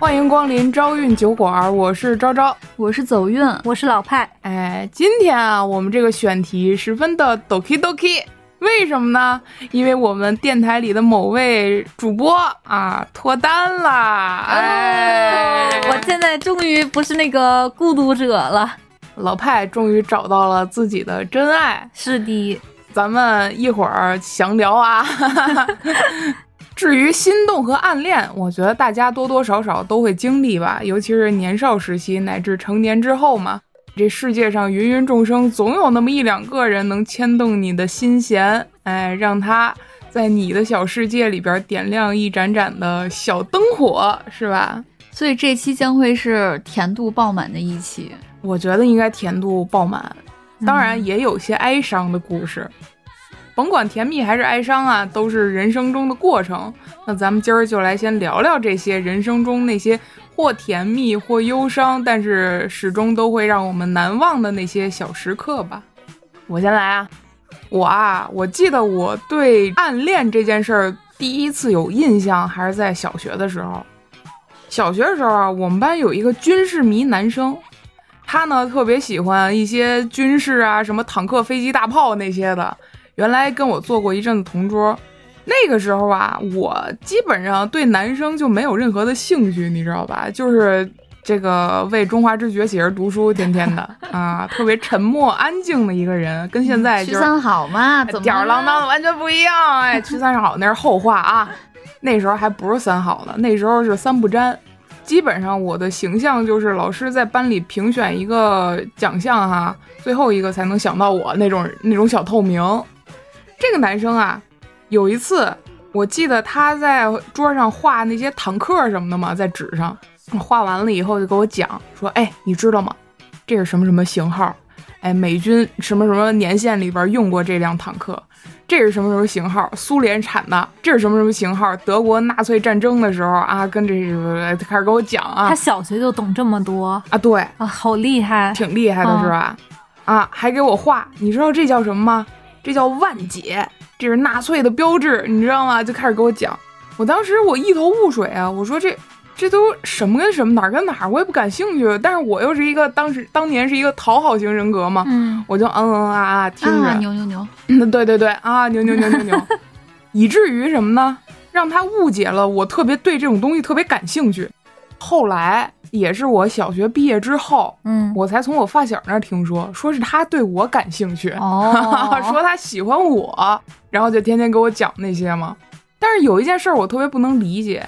欢迎光临朝韵酒馆，我是昭昭，我是走运，我是老派。哎，今天啊，我们这个选题十分的 doki doki，为什么呢？因为我们电台里的某位主播啊脱单啦！哎，我现在终于不是那个孤独者了，老派终于找到了自己的真爱。是的，咱们一会儿详聊啊。至于心动和暗恋，我觉得大家多多少少都会经历吧，尤其是年少时期乃至成年之后嘛。这世界上芸芸众生，总有那么一两个人能牵动你的心弦，哎，让他在你的小世界里边点亮一盏盏的小灯火，是吧？所以这期将会是甜度爆满的一期，我觉得应该甜度爆满，当然也有些哀伤的故事。甭管甜蜜还是哀伤啊，都是人生中的过程。那咱们今儿就来先聊聊这些人生中那些或甜蜜或忧伤，但是始终都会让我们难忘的那些小时刻吧。我先来啊，我啊，我记得我对暗恋这件事儿第一次有印象还是在小学的时候。小学的时候啊，我们班有一个军事迷男生，他呢特别喜欢一些军事啊，什么坦克、飞机、大炮那些的。原来跟我做过一阵子同桌，那个时候啊，我基本上对男生就没有任何的兴趣，你知道吧？就是这个为中华之崛起而读书，天天的 啊，特别沉默安静的一个人，跟现在曲三好嘛，吊儿郎当的完全不一样。哎，曲三好那是后话啊，那时候还不是三好呢，那时候是三不沾。基本上我的形象就是老师在班里评选一个奖项哈，最后一个才能想到我那种那种小透明。这个男生啊，有一次我记得他在桌上画那些坦克什么的嘛，在纸上画完了以后就给我讲说：“哎，你知道吗？这是什么什么型号？哎，美军什么什么年限里边用过这辆坦克？这是什么什么型号？苏联产的？这是什么什么型号？德国纳粹战争的时候啊，跟这开始给我讲啊。他小学就懂这么多啊？对啊，好厉害，挺厉害的是吧？啊，还给我画，你知道这叫什么吗？”这叫万解，这是纳粹的标志，你知道吗？就开始给我讲，我当时我一头雾水啊，我说这这都什么跟什么，哪跟哪，我也不感兴趣。但是我又是一个当时当年是一个讨好型人格嘛，嗯，我就嗯嗯啊啊听着，牛牛牛，对对对啊，牛牛牛牛牛，以至于什么呢？让他误解了我特别对这种东西特别感兴趣。后来。也是我小学毕业之后，嗯，我才从我发小那儿听说，说是他对我感兴趣，哦，说他喜欢我，然后就天天给我讲那些嘛。但是有一件事我特别不能理解，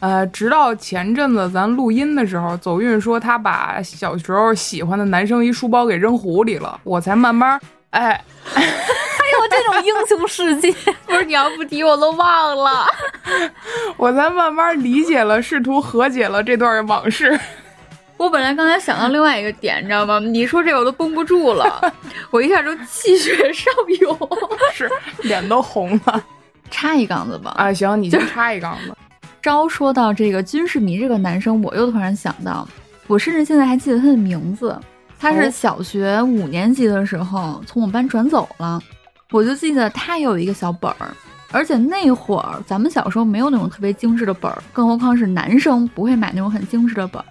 呃，直到前阵子咱录音的时候，走运说他把小时候喜欢的男生一书包给扔湖里了，我才慢慢，哎。有这种英雄事迹，不是你要不提我都忘了，我才慢慢理解了，试图和解了这段往事。我本来刚才想到另外一个点，你知道吗？你说这个我都绷不住了，我一下就气血上涌，是脸都红了。插一杠子吧，啊，行，你就插一杠子。招说到这个军事迷这个男生，我又突然想到，我甚至现在还记得他的名字，他是小学五年级的时候从我们班转走了。我就记得他有一个小本儿，而且那会儿咱们小时候没有那种特别精致的本儿，更何况是男生不会买那种很精致的本儿。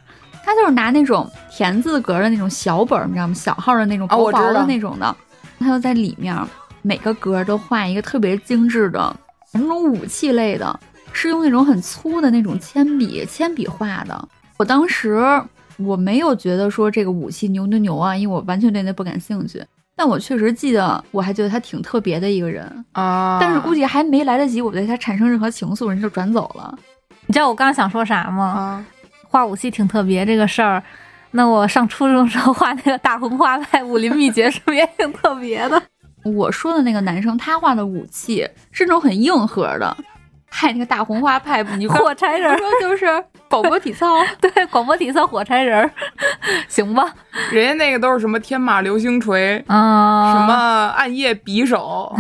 他就是拿那种田字格的那种小本儿，你知道吗？小号的那种薄薄的那种的。他就在里面每个格都画一个特别精致的那种武器类的，是用那种很粗的那种铅笔铅笔画的。我当时我没有觉得说这个武器牛牛牛啊，因为我完全对那不感兴趣。但我确实记得，我还觉得他挺特别的一个人啊。但是估计还没来得及我对他产生任何情愫，人就转走了。你知道我刚刚想说啥吗？啊，画武器挺特别这个事儿。那我上初中时候画那个大红花派武林秘诀是不是也挺特别的？我说的那个男生，他画的武器是那种很硬核的。嗨，那个大红花派，你 火柴人说就是广播体操，对，广播体操火柴人，行吧？人家那个都是什么天马流星锤啊，什么暗夜匕首，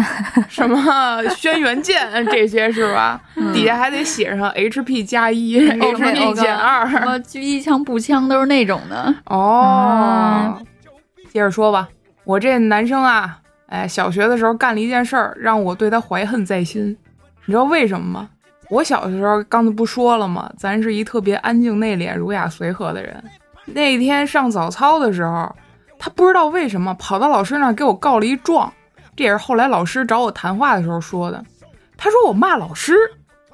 什么轩辕剑，这些是吧？底下还得写上 HP 加一，HP 减二，什么狙击枪、步枪都是那种的。哦，接着说吧，我这男生啊，哎，小学的时候干了一件事儿，让我对他怀恨在心。你知道为什么吗？我小的时候刚才不说了吗？咱是一特别安静内敛、儒雅随和的人。那一天上早操的时候，他不知道为什么跑到老师那儿给我告了一状，这也是后来老师找我谈话的时候说的。他说我骂老师，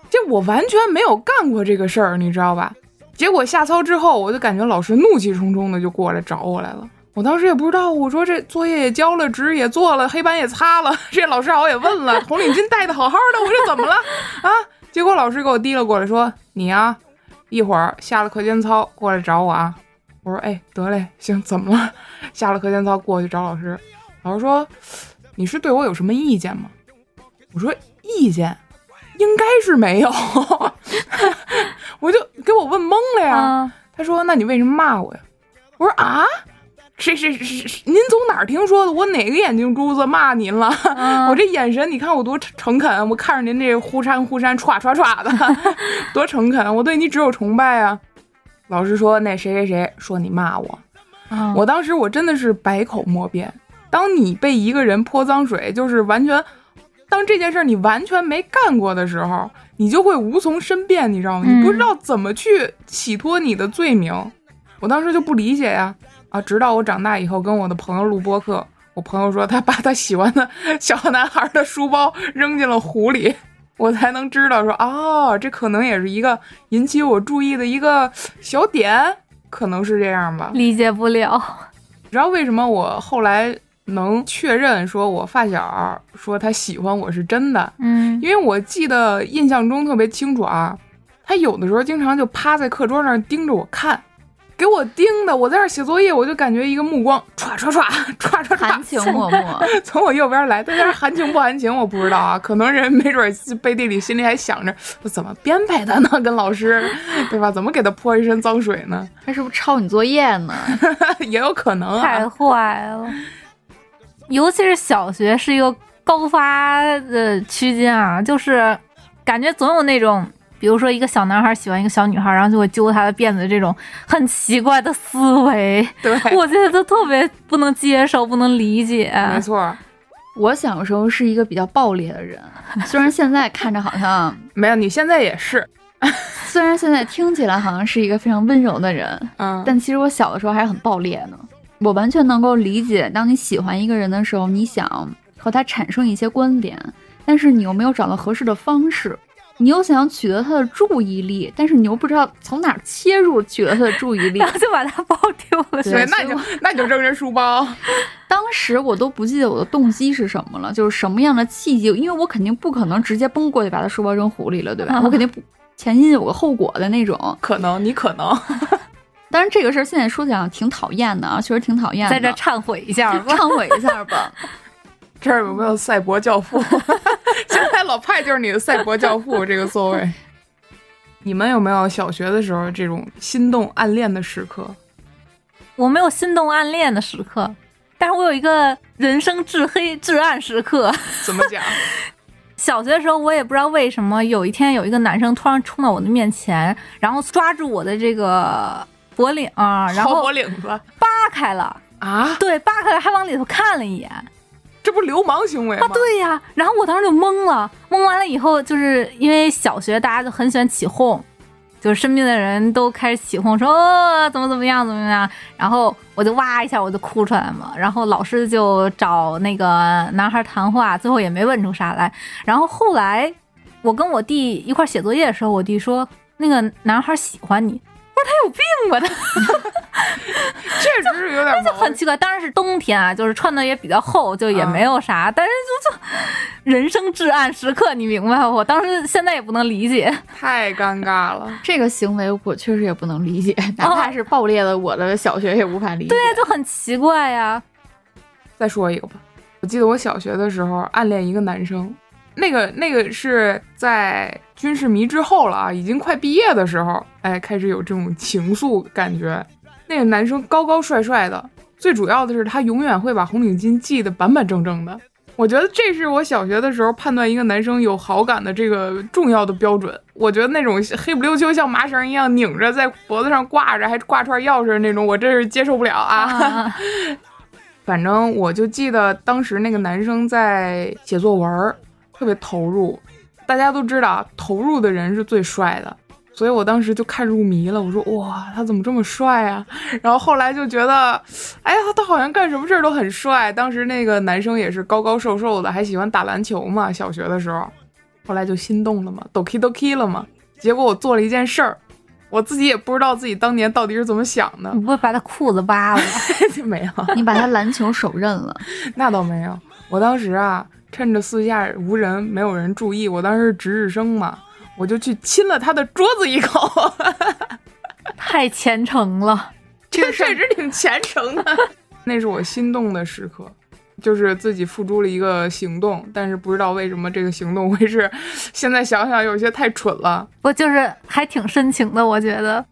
这我完全没有干过这个事儿，你知道吧？结果下操之后，我就感觉老师怒气冲冲的就过来找我来了。我当时也不知道，我说这作业也交了，纸也做了，黑板也擦了，这老师好也问了，红领巾戴的好好的，我说怎么了啊？结果老师给我递了过来，说你啊，一会儿下了课间操过来找我啊。我说哎，得嘞，行，怎么了？下了课间操过去找老师。老师说你是对我有什么意见吗？我说意见应该是没有，我就给我问懵了呀。他说那你为什么骂我呀？我说啊。是是是是，您从哪儿听说的？我哪个眼睛珠子骂您了？我这眼神，你看我多诚恳，我看着您这忽闪忽闪、歘歘歘的，多诚恳！我对你只有崇拜啊！老师说那谁谁谁说你骂我，我当时我真的是百口莫辩。当你被一个人泼脏水，就是完全，当这件事你完全没干过的时候，你就会无从申辩，你知道吗？你不知道怎么去洗脱你的罪名。我当时就不理解呀。啊！直到我长大以后，跟我的朋友录播客，我朋友说他把他喜欢的 小男孩的书包扔进了湖里，我才能知道说哦，这可能也是一个引起我注意的一个小点，可能是这样吧。理解不了。你知道为什么我后来能确认说我发小说他喜欢我是真的？嗯，因为我记得印象中特别清楚啊，他有的时候经常就趴在课桌那儿盯着我看。给我盯的，我在这写作业，我就感觉一个目光唰唰唰唰唰唰，含情脉脉，从我右边来。在那含情不含情，我不知道啊。可能人没准背地里心里还想着，我怎么编排他呢？跟老师，对吧？怎么给他泼一身脏水呢？他是不是抄你作业呢？也有可能啊。太坏了，尤其是小学是一个高发的区间啊，就是感觉总有那种。比如说，一个小男孩喜欢一个小女孩，然后就会揪她的辫子，这种很奇怪的思维，对我觉得他特别不能接受，不能理解。没错，我小时候是一个比较暴烈的人，虽然现在看着好像没有，你现在也是，虽然现在听起来好像是一个非常温柔的人，嗯，但其实我小的时候还是很暴烈的。我完全能够理解，当你喜欢一个人的时候，你想和他产生一些关联，但是你又没有找到合适的方式。你又想取得他的注意力，但是你又不知道从哪切入取得他的注意力，然后就把他包丢了。对，那你就那你就扔人书包。当时我都不记得我的动机是什么了，就是什么样的契机，因为我肯定不可能直接奔过去把他书包扔湖里了，对吧？我肯定不前因有个后果的那种。可能你可能，当然这个事儿现在说起来挺讨厌的啊，确实挺讨厌的。在这忏悔一下吧，忏悔一下吧。这儿有没有赛博教父？现在老派就是你的赛博教父这个座位。你们有没有小学的时候这种心动暗恋的时刻？我没有心动暗恋的时刻，但是我有一个人生至黑至暗时刻。怎么讲？小学的时候，我也不知道为什么，有一天有一个男生突然冲到我的面前，然后抓住我的这个脖领，然后脖领子扒开了啊！对，扒开了，还往里头看了一眼。这不流氓行为吗？对呀，然后我当时就懵了，懵完了以后，就是因为小学大家就很喜欢起哄，就是身边的人都开始起哄说哦怎么怎么样怎么样，然后我就哇一下我就哭出来嘛，然后老师就找那个男孩谈话，最后也没问出啥来。然后后来我跟我弟一块写作业的时候，我弟说那个男孩喜欢你。他有病吧？他 确实是有点，就很奇怪。当然是冬天啊，就是穿的也比较厚，就也没有啥。但是就就人生至暗时刻，你明白吗？我当时现在也不能理解，太尴尬了。这个行为我确实也不能理解，哪怕是爆裂的，我的小学也无法理解。对呀，就很奇怪呀。再说一个吧，我记得我小学的时候暗恋一个男生。那个那个是在军事迷之后了啊，已经快毕业的时候，哎，开始有这种情愫感觉。那个男生高高帅帅的，最主要的是他永远会把红领巾系得板板正正的。我觉得这是我小学的时候判断一个男生有好感的这个重要的标准。我觉得那种黑不溜秋像麻绳一样拧着在脖子上挂着，还挂串钥匙那种，我真是接受不了啊。反正我就记得当时那个男生在写作文。特别投入，大家都知道，投入的人是最帅的，所以我当时就看入迷了。我说哇，他怎么这么帅啊？然后后来就觉得，哎呀，他好像干什么事儿都很帅。当时那个男生也是高高瘦瘦的，还喜欢打篮球嘛，小学的时候。后来就心动了嘛，doki doki 了嘛。结果我做了一件事儿，我自己也不知道自己当年到底是怎么想的。你不会把他裤子扒了？没有，你把他篮球手刃了？那倒没有。我当时啊。趁着四下无人，没有人注意，我当时是值日生嘛，我就去亲了他的桌子一口，太虔诚了，这确实挺虔诚的。那是我心动的时刻，就是自己付诸了一个行动，但是不知道为什么这个行动会是，现在想想有些太蠢了。不就是还挺深情的，我觉得。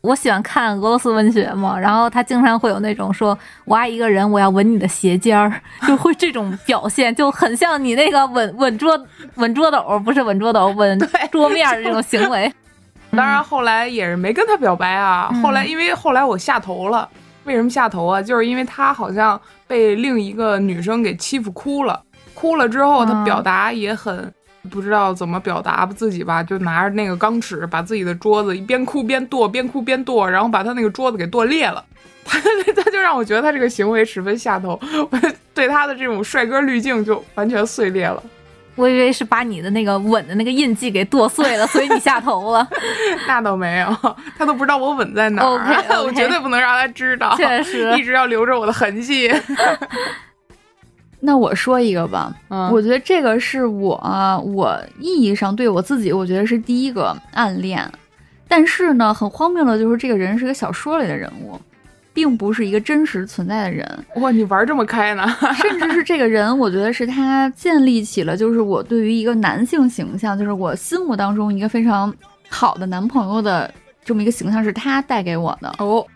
我喜欢看俄罗斯文学嘛，然后他经常会有那种说，我爱一个人，我要吻你的鞋尖儿，就会这种表现，就很像你那个吻吻桌吻桌斗，不是吻桌斗，吻桌面这种行为。当然后来也是没跟他表白啊，后来因为后来我下头了，为什么下头啊？就是因为他好像被另一个女生给欺负哭了，哭了之后他表达也很。不知道怎么表达自己吧，就拿着那个钢尺，把自己的桌子一边哭边剁，边哭边剁，然后把他那个桌子给剁裂了。他他就让我觉得他这个行为十分下头，我对他的这种帅哥滤镜就完全碎裂了。我以为是把你的那个吻的那个印记给剁碎了，所以你下头了。那倒没有，他都不知道我吻在哪儿。我绝对不能让他知道，确实 一直要留着我的痕迹。那我说一个吧，我觉得这个是我我意义上对我自己，我觉得是第一个暗恋。但是呢，很荒谬的就是这个人是个小说里的人物，并不是一个真实存在的人。哇，你玩这么开呢？甚至是这个人，我觉得是他建立起了，就是我对于一个男性形象，就是我心目当中一个非常好的男朋友的这么一个形象，是他带给我的。哦，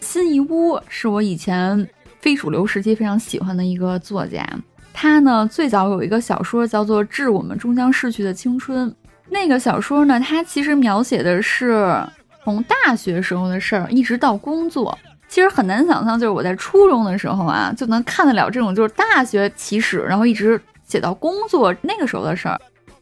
新一屋是我以前。非主流时期非常喜欢的一个作家，他呢最早有一个小说叫做《致我们终将逝去的青春》。那个小说呢，它其实描写的是从大学时候的事儿，一直到工作。其实很难想象，就是我在初中的时候啊，就能看得了这种就是大学起始，然后一直写到工作那个时候的事儿。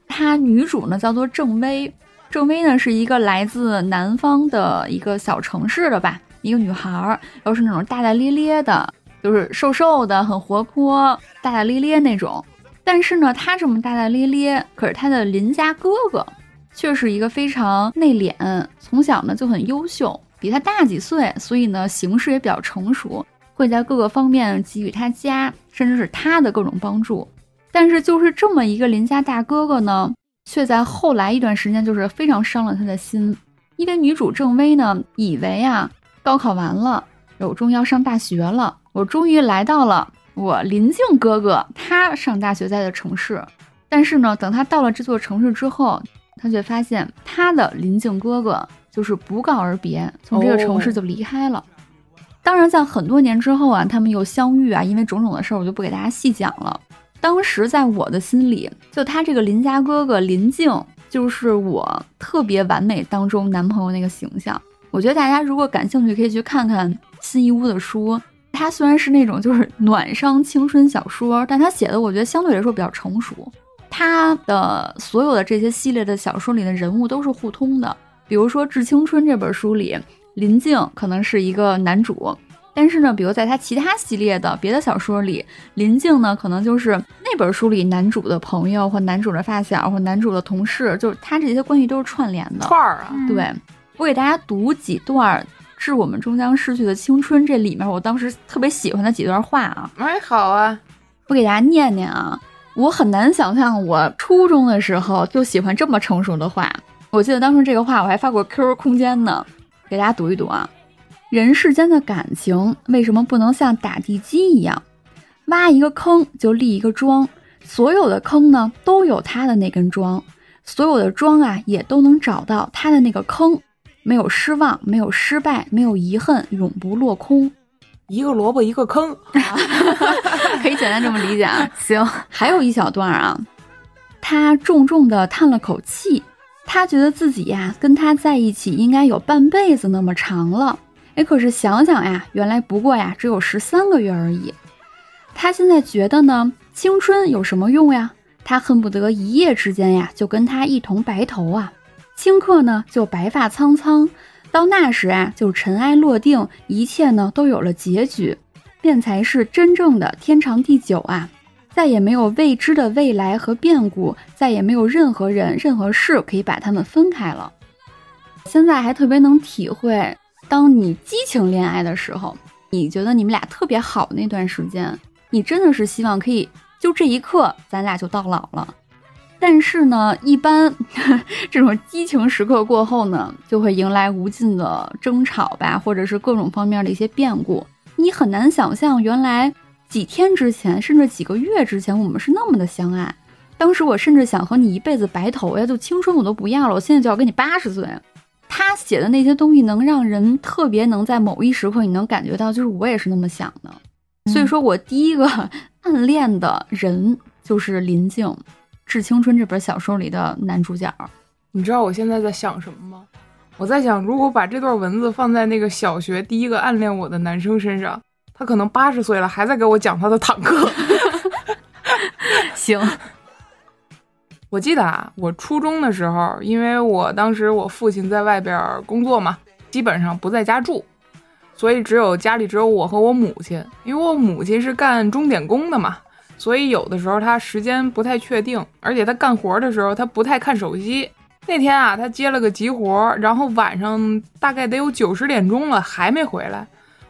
他女主呢叫做郑薇，郑薇呢是一个来自南方的一个小城市的吧，一个女孩儿，又是那种大大咧咧的。就是瘦瘦的，很活泼，大大咧咧那种。但是呢，他这么大大咧咧，可是他的邻家哥哥却是一个非常内敛，从小呢就很优秀，比他大几岁，所以呢行事也比较成熟，会在各个方面给予他家甚至是他的各种帮助。但是就是这么一个邻家大哥哥呢，却在后来一段时间就是非常伤了他的心，因为女主郑薇呢以为啊高考完了，有终要上大学了。我终于来到了我临近哥哥他上大学在的城市，但是呢，等他到了这座城市之后，他却发现他的临近哥哥就是不告而别，从这个城市就离开了。当然，在很多年之后啊，他们又相遇啊，因为种种的事儿，我就不给大家细讲了。当时在我的心里，就他这个邻家哥哥林静，就是我特别完美当中男朋友那个形象。我觉得大家如果感兴趣，可以去看看新一屋的书。他虽然是那种就是暖伤青春小说，但他写的我觉得相对来说比较成熟。他的所有的这些系列的小说里的人物都是互通的。比如说《致青春》这本书里，林静可能是一个男主，但是呢，比如在他其他系列的别的小说里，林静呢可能就是那本书里男主的朋友或男主的发小或男主的同事，就是他这些关系都是串联的串儿啊。对，我给大家读几段。致我们终将逝去的青春，这里面我当时特别喜欢的几段话啊，哎，好啊，我给大家念念啊。我很难想象我初中的时候就喜欢这么成熟的话。我记得当时这个话我还发过 QQ 空间呢，给大家读一读啊。人世间的感情为什么不能像打地基一样，挖一个坑就立一个桩？所有的坑呢都有它的那根桩，所有的桩啊也都能找到它的那个坑。没有失望，没有失败，没有遗恨，永不落空。一个萝卜一个坑，可以简单这么理解啊。行，还有一小段啊，他重重的叹了口气，他觉得自己呀跟他在一起应该有半辈子那么长了。哎，可是想想呀，原来不过呀只有十三个月而已。他现在觉得呢，青春有什么用呀？他恨不得一夜之间呀就跟他一同白头啊。顷刻呢就白发苍苍，到那时啊就尘埃落定，一切呢都有了结局，便才是真正的天长地久啊！再也没有未知的未来和变故，再也没有任何人、任何事可以把他们分开了。现在还特别能体会，当你激情恋爱的时候，你觉得你们俩特别好那段时间，你真的是希望可以就这一刻咱俩就到老了。但是呢，一般 这种激情时刻过后呢，就会迎来无尽的争吵吧，或者是各种方面的一些变故。你很难想象，原来几天之前，甚至几个月之前，我们是那么的相爱。当时我甚至想和你一辈子白头呀，就青春我都不要了，我现在就要跟你八十岁。他写的那些东西，能让人特别能在某一时刻，你能感觉到，就是我也是那么想的。所以说我第一个 暗恋的人就是林静，《致青春》这本小说里的男主角。你知道我现在在想什么吗？我在想，如果把这段文字放在那个小学第一个暗恋我的男生身上，他可能八十岁了，还在给我讲他的坦克。行。我记得啊，我初中的时候，因为我当时我父亲在外边工作嘛，基本上不在家住，所以只有家里只有我和我母亲。因为我母亲是干钟点工的嘛，所以有的时候他时间不太确定，而且他干活的时候他不太看手机。那天啊，他接了个急活，然后晚上大概得有九十点钟了还没回来，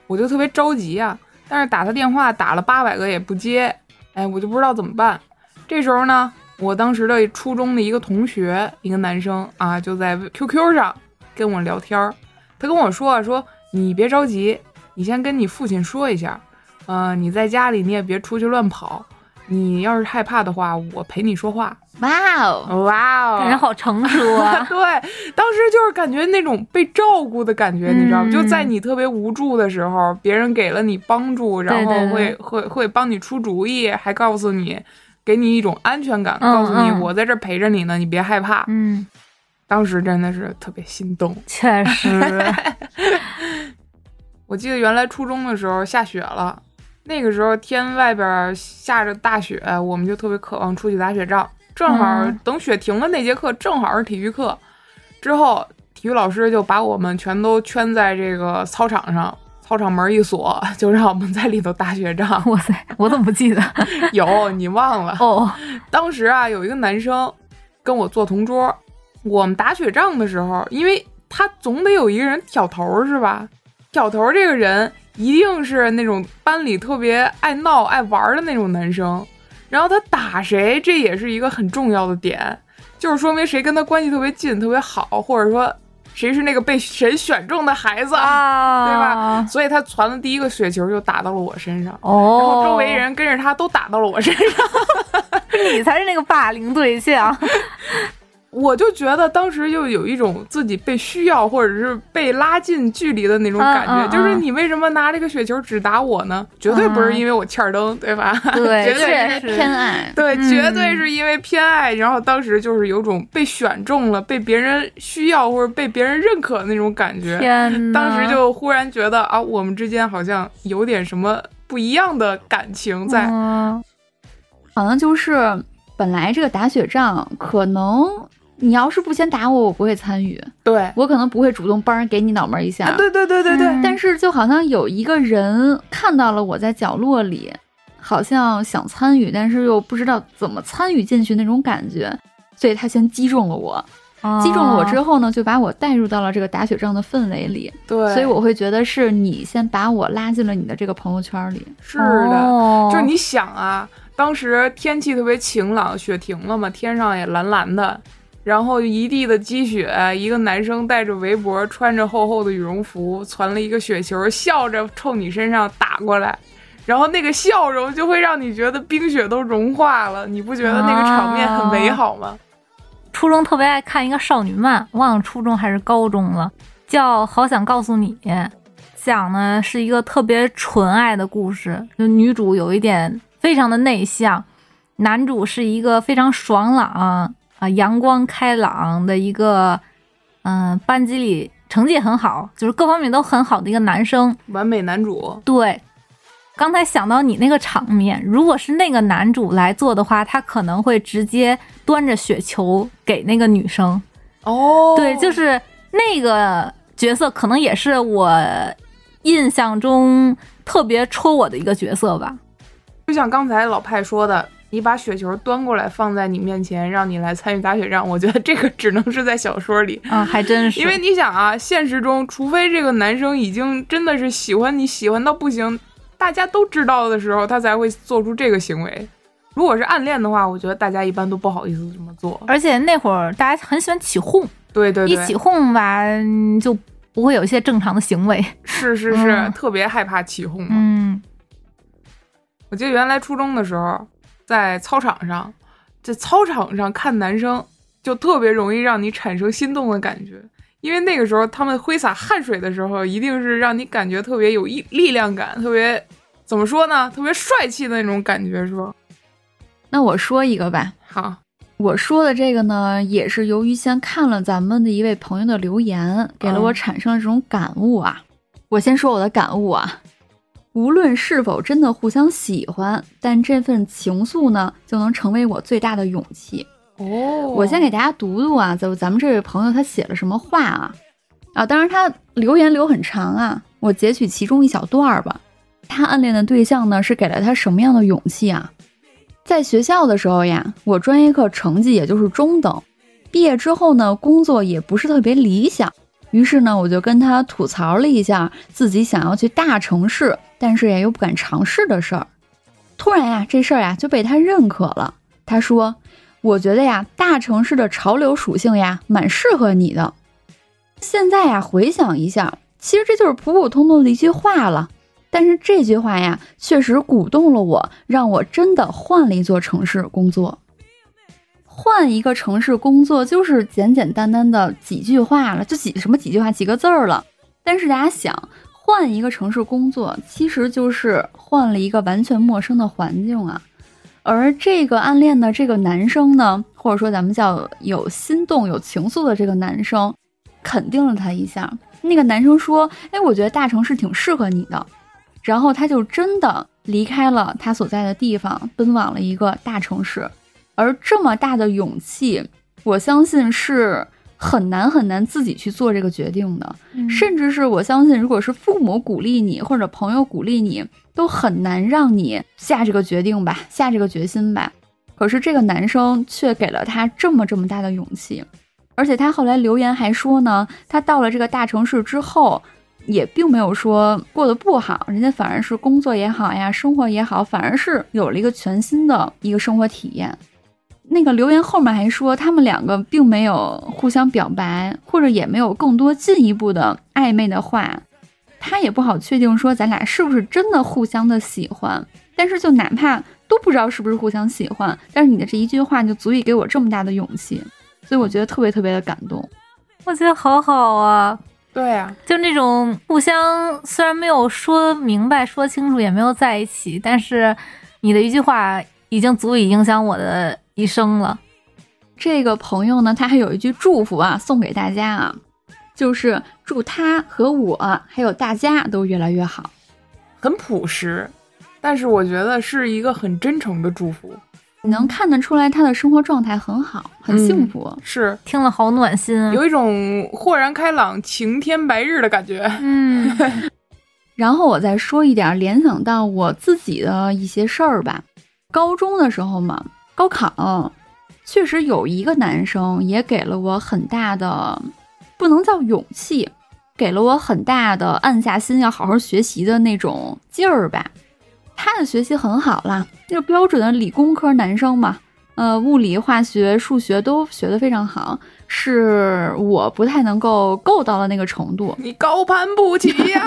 我就特别着急啊。但是打他电话打了八百个也不接，哎，我就不知道怎么办。这时候呢。我当时的初中的一个同学，一个男生啊，就在 QQ 上跟我聊天儿。他跟我说啊：“说你别着急，你先跟你父亲说一下，呃，你在家里你也别出去乱跑。你要是害怕的话，我陪你说话。”哇哦，哇哦，感觉好成熟啊！对，当时就是感觉那种被照顾的感觉，你知道吗？就在你特别无助的时候，别人给了你帮助，然后会会会帮你出主意，还告诉你。给你一种安全感，告诉你我在这陪着你呢，你别害怕。嗯，当时真的是特别心动，确实。我记得原来初中的时候下雪了，那个时候天外边下着大雪，我们就特别渴望出去打雪仗。正好等雪停了那节课，正好是体育课，之后体育老师就把我们全都圈在这个操场上。操场门一锁，就让我们在里头打雪仗。哇塞，我怎么不记得？有你忘了？哦，当时啊，有一个男生跟我做同桌。我们打雪仗的时候，因为他总得有一个人挑头，是吧？挑头这个人一定是那种班里特别爱闹、爱玩的那种男生。然后他打谁，这也是一个很重要的点，就是说明谁跟他关系特别近、特别好，或者说。谁是那个被谁选中的孩子啊？对吧？所以他传的第一个雪球就打到了我身上，然后周围人跟着他都打到了我身上，你才是那个霸凌对象。我就觉得当时就有一种自己被需要或者是被拉近距离的那种感觉，就是你为什么拿这个雪球只打我呢？绝对不是因为我欠儿灯，对吧？对，绝对是偏爱，对，绝对是因为偏爱。然后当时就是有种被选中了、被别人需要或者被别人认可的那种感觉。天当时就忽然觉得啊，我们之间好像有点什么不一样的感情在，好像就是本来这个打雪仗可能。你要是不先打我，我不会参与。对我可能不会主动帮人给你脑门一下。对对对对对。但是就好像有一个人看到了我在角落里，好像想参与，但是又不知道怎么参与进去那种感觉，所以他先击中了我。击中了我之后呢，就把我带入到了这个打雪仗的氛围里。对。所以我会觉得是你先把我拉进了你的这个朋友圈里。是的，就是你想啊，当时天气特别晴朗，雪停了嘛，天上也蓝蓝的。然后一地的积雪，一个男生戴着围脖，穿着厚厚的羽绒服，攒了一个雪球，笑着冲你身上打过来，然后那个笑容就会让你觉得冰雪都融化了，你不觉得那个场面很美好吗？初中特别爱看一个少女漫，忘了初中还是高中了，叫《好想告诉你》，讲的是一个特别纯爱的故事，就女主有一点非常的内向，男主是一个非常爽朗。啊，阳光开朗的一个，嗯，班级里成绩很好，就是各方面都很好的一个男生，完美男主。对，刚才想到你那个场面，如果是那个男主来做的话，他可能会直接端着雪球给那个女生。哦，对，就是那个角色，可能也是我印象中特别戳我的一个角色吧。就像刚才老派说的，你把雪球端过来放在你面前，让你来参与打雪仗，我觉得这个只能是在小说里。啊，还真是，因为你想啊，现实中，除非这个男生已经真的是喜欢你，喜欢到不行，大家都知道的时候，他才会做出这个行为。如果是暗恋的话，我觉得大家一般都不好意思这么做。而且那会儿大家很喜欢起哄，对对对，一起哄吧，嗯就不会有一些正常的行为。是是是，嗯特别害怕起哄嘛。嗯，我记得原来初中的时候，在操场上，在操场上看男生，就特别容易让你产生心动的感觉，因为那个时候他们挥洒汗水的时候，一定是让你感觉特别有力力量感，特别怎么说呢，特别帅气的那种感觉，是吧？那我说一个吧，好，我说的这个呢，也是由于先看了咱们的一位朋友的留言，给了我嗯。产生了这种感悟啊。我先说我的感悟啊，无论是否真的互相喜欢，但这份情愫呢，就能成为我最大的勇气。哦我先给大家读读啊，就咱们这位朋友他写了什么话啊？啊，当然他留言留很长啊，我截取其中一小段儿吧。他暗恋的对象呢，是给了他什么样的勇气啊？在学校的时候呀，我专业课成绩也就是中等，毕业之后呢，工作也不是特别理想。于是呢，我就跟他吐槽了一下自己想要去大城市，但是呀又不敢尝试的事儿。突然呀，这事儿呀就被他认可了。他说：“我觉得呀，大城市的潮流属性呀，蛮适合你的。”现在呀，回想一下，其实这就是普普通通的一句话了。但是这句话呀，确实鼓动了我，让我真的换了一座城市工作。换一个城市工作，就是简简单单的几句话了，就几什么几句话几个字儿了。但是大家想，换一个城市工作，其实就是换了一个完全陌生的环境啊。而这个暗恋的这个男生呢，或者说咱们叫有心动、有情愫的这个男生，肯定了他一下。那个男生说：“哎，我觉得大城市挺适合你的。”然后他就真的离开了他所在的地方，奔往了一个大城市。而这么大的勇气，我相信是很难很难自己去做这个决定的。甚至是我相信，如果是父母鼓励你，或者朋友鼓励你，都很难让你下这个决定吧，下这个决心吧。可是这个男生却给了他这么这么大的勇气，而且他后来留言还说呢，他到了这个大城市之后，也并没有说过得不好，人家反而是工作也好呀，生活也好，反而是有了一个全新的一个生活体验。那个留言后面还说，他们两个并没有互相表白，或者也没有更多进一步的暧昧的话，他也不好确定说咱俩是不是真的互相的喜欢。但是就哪怕都不知道是不是互相喜欢，但是你的这一句话就足以给我这么大的勇气，所以我觉得特别特别的感动。我觉得好好啊，对啊、就那种互相虽然没有说明白、说清楚，也没有在一起，但是你的一句话已经足以影响我的一生了。这个朋友呢，他还有一句祝福啊，送给大家啊，就是祝他和我还有大家都越来越好。很朴实，但是我觉得是一个很真诚的祝福，你能看得出来他的生活状态很好，很幸福。是听了好暖心啊。有一种豁然开朗、晴天白日的感觉。嗯，然后我再说一点联想到我自己的一些事儿吧。高中的时候嘛，高考确实有一个男生也给了我很大的，不能叫勇气，给了我很大的按下心要好好学习的那种劲儿吧。他的学习很好啦，就标准的理工科男生嘛，呃，物理、化学、数学都学得非常好，是我不太能够够到的那个程度。你高攀不起呀！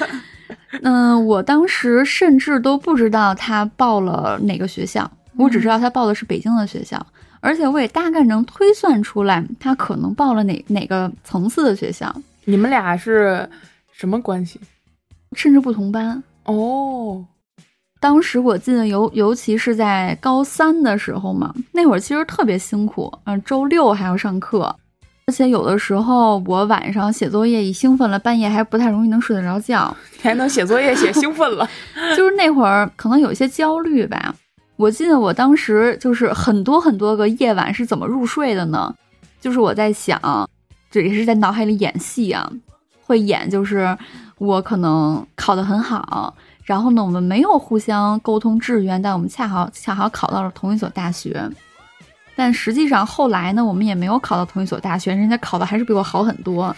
嗯，我当时甚至都不知道他报了哪个学校，我只知道他报的是北京的学校，而且我也大概能推算出来他可能报了哪哪个层次的学校，你们俩是什么关系？甚至不同班。哦，当时我记得尤尤其是在高三的时候嘛，那会儿其实特别辛苦，嗯、周六还要上课，而且有的时候我晚上写作业一兴奋了，半夜还不太容易能睡得着觉，还能写作业写兴奋了，就是那会儿可能有些焦虑吧。我记得我当时就是很多很多个夜晚是怎么入睡的呢？就是我在想，这也是在脑海里演戏啊，会演就是我可能考得很好，然后呢，我们没有互相沟通志愿，但我们恰好恰好考到了同一所大学。但实际上后来呢，我们也没有考到同一所大学，人家考的还是比我好很多。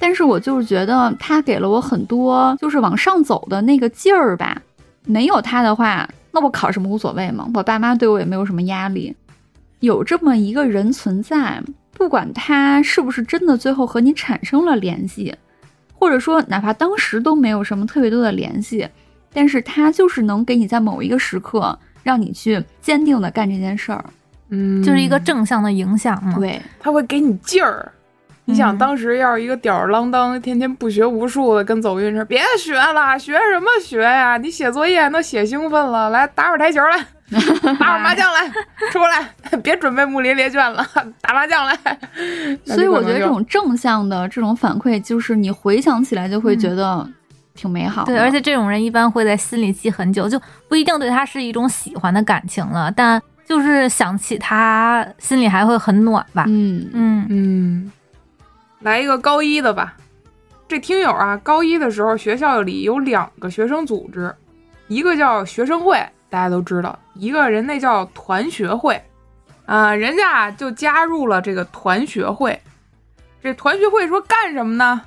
但是我就是觉得他给了我很多，就是往上走的那个劲儿吧。没有他的话，那我考什么无所谓嘛，我爸妈对我也没有什么压力。有这么一个人存在，不管他是不是真的最后和你产生了联系，或者说哪怕当时都没有什么特别多的联系，但是他就是能给你在某一个时刻让你去坚定的干这件事儿。嗯，就是一个正向的影响嘛。对，他会给你劲儿。你想，当时要是一个吊儿郎当、天天不学无术的，跟走运似的，别学了，学什么学呀？你写作业都写兴奋了，来打会儿台球来，打会儿麻将来，出来，别准备木林列卷了，打麻将来。所以我觉得这种正向的这种反馈，就是你回想起来就会觉得挺美好。对，而且这种人一般会在心里记很久，就不一定对他是一种喜欢的感情了，但。就是想起他，心里还会很暖吧。嗯嗯嗯，来一个高一的吧。这听友啊，高一的时候学校里有两个学生组织，一个叫学生会，大家都知道；一个人那叫团学会。啊，人家就加入了这个团学会。这团学会说干什么呢？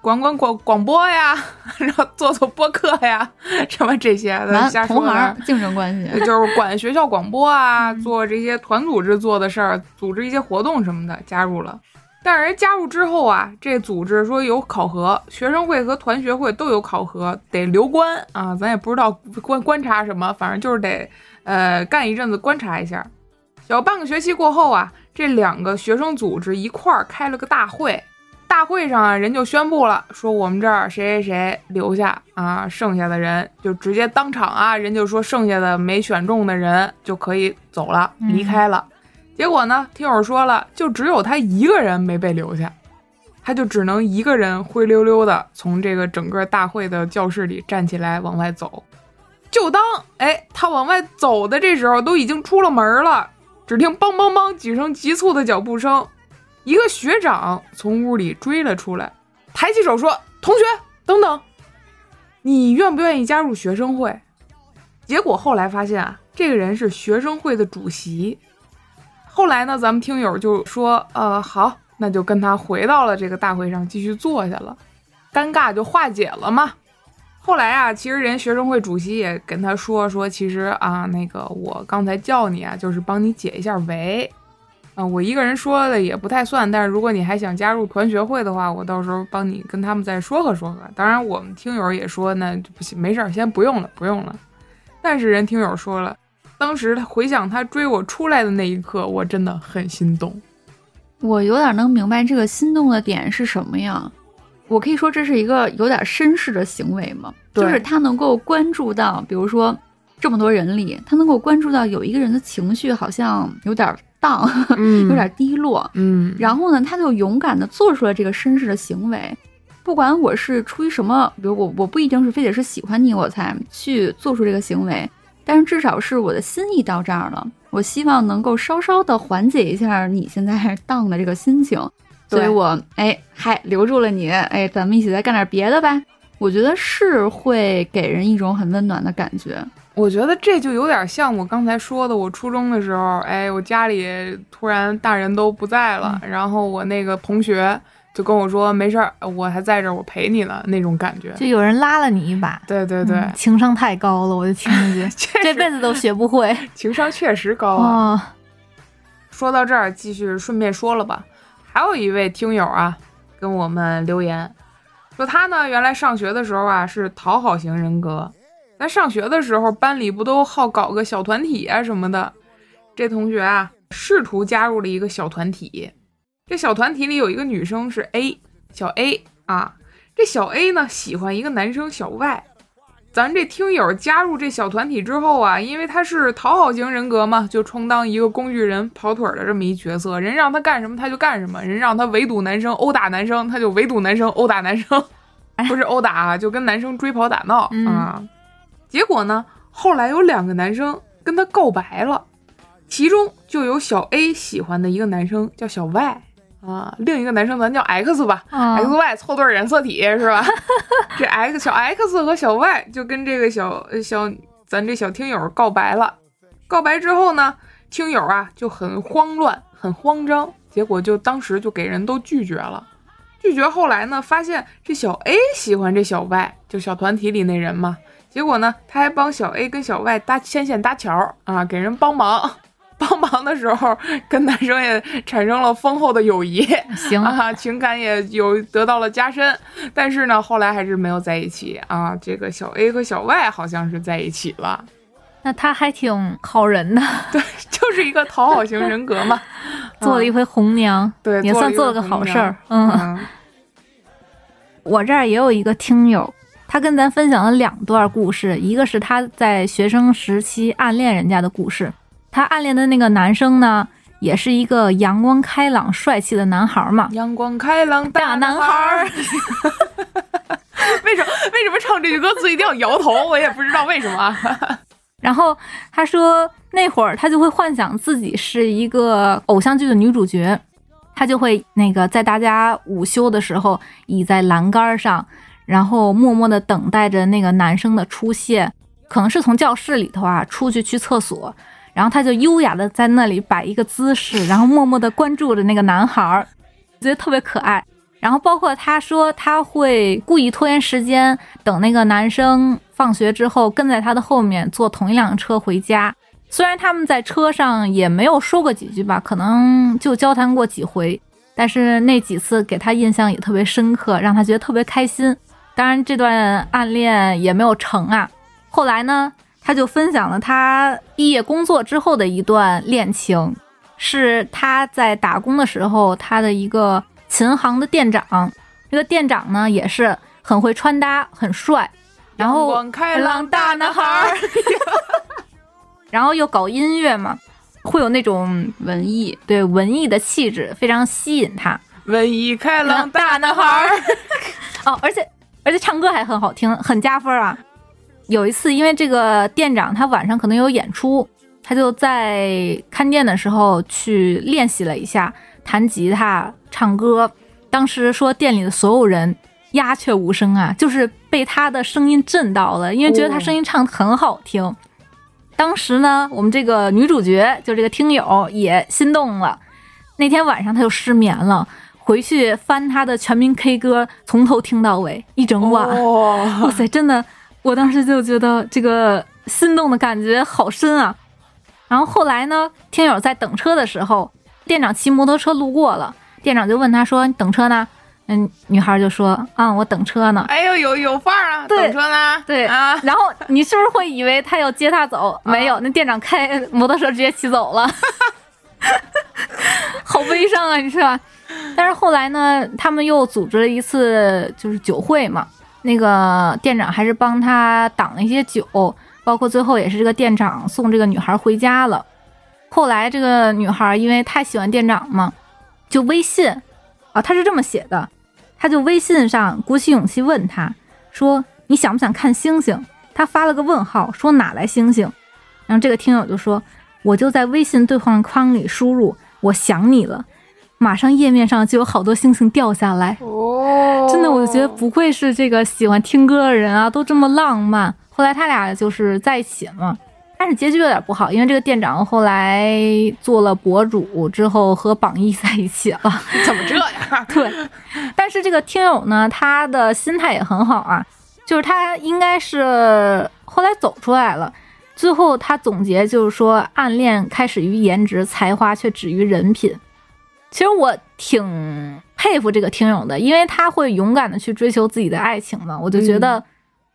管管广广播呀，然后做做播客呀，什么这些的瞎说的竞争关系，就是管学校广播啊，做这些团组织做的事儿，组织一些活动什么的，加入了。但是人加入之后啊，这组织说有考核，学生会和团学会都有考核，得留观啊，咱也不知道观观察什么，反正就是得呃干一阵子观察一下。小半个学期过后啊，这两个学生组织一块儿开了个大会。大会上啊，人就宣布了，说我们这儿谁谁谁留下啊，剩下的人就直接当场啊，人就说剩下的没选中的人就可以走了，离开了。结果呢，听友说了，就只有他一个人没被留下，他就只能一个人灰溜溜的从这个整个大会的教室里站起来往外走。就当哎，他往外走的这时候，都已经出了门了，只听梆梆梆几声急促的脚步声。一个学长从屋里追了出来，抬起手说：“同学，等等，你愿不愿意加入学生会？”结果后来发现啊，这个人是学生会的主席。后来呢，咱们听友就说：“呃，好，那就跟他回到了这个大会上继续坐下了，尴尬就化解了嘛。”后来啊，其实人学生会主席也跟他说：“说其实啊，那个我刚才叫你啊，就是帮你解一下围。”啊，我一个人说的也不太算，但是如果你还想加入团学会的话，我到时候帮你跟他们再说和说和。当然，我们听友也说呢，不行，没事，先不用了，不用了。但是人听友说了，当时他回想他追我出来的那一刻，我真的很心动。我有点能明白这个心动的点是什么呀？我可以说这是一个有点绅士的行为吗？就是他能够关注到，比如说这么多人里，他能够关注到有一个人的情绪好像有点。荡，有点低落，嗯，然后呢，他就勇敢的做出了这个绅士的行为，不管我是出于什么，比如我我不一定是非得是喜欢你我才去做出这个行为，但是至少是我的心意到这儿了，我希望能够稍稍的缓解一下你现在 荡的这个心情，所以我哎嗨留住了你，哎，咱们一起再干点别的吧，我觉得是会给人一种很温暖的感觉。我觉得这就有点像我刚才说的，我初中的时候，哎，我家里突然大人都不在了，然后我那个同学就跟我说没事儿，我还在这儿，我陪你呢，那种感觉，就有人拉了你一把。对对对，情商太高了，我就听着 这辈子都学不会。情商确实高啊。说到这儿，继续顺便说了吧，还有一位听友啊，跟我们留言说他呢，原来上学的时候啊是讨好型人格。咱上学的时候，班里不都好搞个小团体啊什么的？这同学啊，试图加入了一个小团体。这小团体里有一个女生是 A，小 A 啊。这小 A 呢，喜欢一个男生小 Y。咱这听友加入这小团体之后啊，因为他是讨好型人格嘛，就充当一个工具人、跑腿的这么一角色。人让他干什么他就干什么，人让他围堵男生、殴打男生，他就围堵男生、殴打男生，不是殴打啊，就跟男生追跑打闹啊。结果呢，后来有两个男生跟他告白了，其中就有小 A 喜欢的一个男生叫小 Y。啊，另一个男生咱叫 X 吧，X Y 凑对染色体是吧？这 X 小 X 和小 Y 就跟这个小小咱这小听友告白了。告白之后呢，听友啊就很慌乱，很慌张，结果就当时就给人都拒绝了。拒绝后来呢，发现这小 A 喜欢这小 Y，就小团体里那人嘛。结果呢，他还帮小 A 跟小 Y 搭牵线搭桥啊，给人帮忙。帮忙的时候，跟男生也产生了丰厚的友谊，行啊，情感也有得到了加深。但是呢，后来还是没有在一起啊。这个小 A 和小 Y 好像是在一起了。那他还挺好人的，对，就是一个讨好型人格嘛，做了一回红娘，对，也算做了个好事儿。嗯，我这儿也有一个听友，他跟咱分享了两段故事，一个是他在学生时期暗恋人家的故事。他暗恋的那个男生呢，也是一个阳光开朗、帅气的男孩嘛。阳光开朗大男孩。为什么为什么唱这句歌词一定要摇头？我也不知道为什么。然后他说，那会儿他就会幻想自己是一个偶像剧的女主角，他就会那个在大家午休的时候倚在栏杆上，然后默默的等待着那个男生的出现，可能是从教室里头啊出去去厕所。然后他就优雅的在那里摆一个姿势，然后默默的关注着那个男孩儿，觉得特别可爱。然后包括他说他会故意拖延时间，等那个男生放学之后跟在他的后面坐同一辆车回家。虽然他们在车上也没有说过几句吧，可能就交谈过几回，但是那几次给他印象也特别深刻，让他觉得特别开心。当然这段暗恋也没有成啊。后来呢？他就分享了他毕业工作之后的一段恋情，是他在打工的时候，他的一个琴行的店长，这个店长呢也是很会穿搭，很帅，然后开朗大男孩，然后又搞音乐嘛，会有那种文艺，对文艺的气质，非常吸引他。文艺开朗 大男孩，哦，而且而且唱歌还很好听，很加分啊。有一次，因为这个店长他晚上可能有演出，他就在看店的时候去练习了一下弹吉他、唱歌。当时说店里的所有人鸦雀无声啊，就是被他的声音震到了，因为觉得他声音唱的很好听。当时呢，我们这个女主角就这个听友也心动了。那天晚上他就失眠了，回去翻他的全民 K 歌，从头听到尾一整晚。哇塞，真的。我当时就觉得这个心动的感觉好深啊，然后后来呢，听友在等车的时候，店长骑摩托车路过了，店长就问他说：“你等车呢？”嗯，女孩就说：“啊，我等车呢。”哎呦，有有范儿啊！等车呢？对啊。然后你是不是会以为他要接他走？没有，那店长开摩托车直接骑走了，好悲伤啊，你是吧？但是后来呢，他们又组织了一次就是酒会嘛。那个店长还是帮他挡了一些酒，包括最后也是这个店长送这个女孩回家了。后来这个女孩因为太喜欢店长嘛，就微信啊，他是这么写的，他就微信上鼓起勇气问他说：“你想不想看星星？”他发了个问号，说哪来星星？然后这个听友就说：“我就在微信对话框里输入‘我想你了’。”马上页面上就有好多星星掉下来哦，真的，我就觉得不愧是这个喜欢听歌的人啊，都这么浪漫。后来他俩就是在一起了，但是结局有点不好，因为这个店长后来做了博主之后和榜一在一起了。怎么这样？对，但是这个听友呢，他的心态也很好啊，就是他应该是后来走出来了。最后他总结就是说，暗恋开始于颜值，才华却止于人品。其实我挺佩服这个听友的，因为他会勇敢的去追求自己的爱情嘛。我就觉得，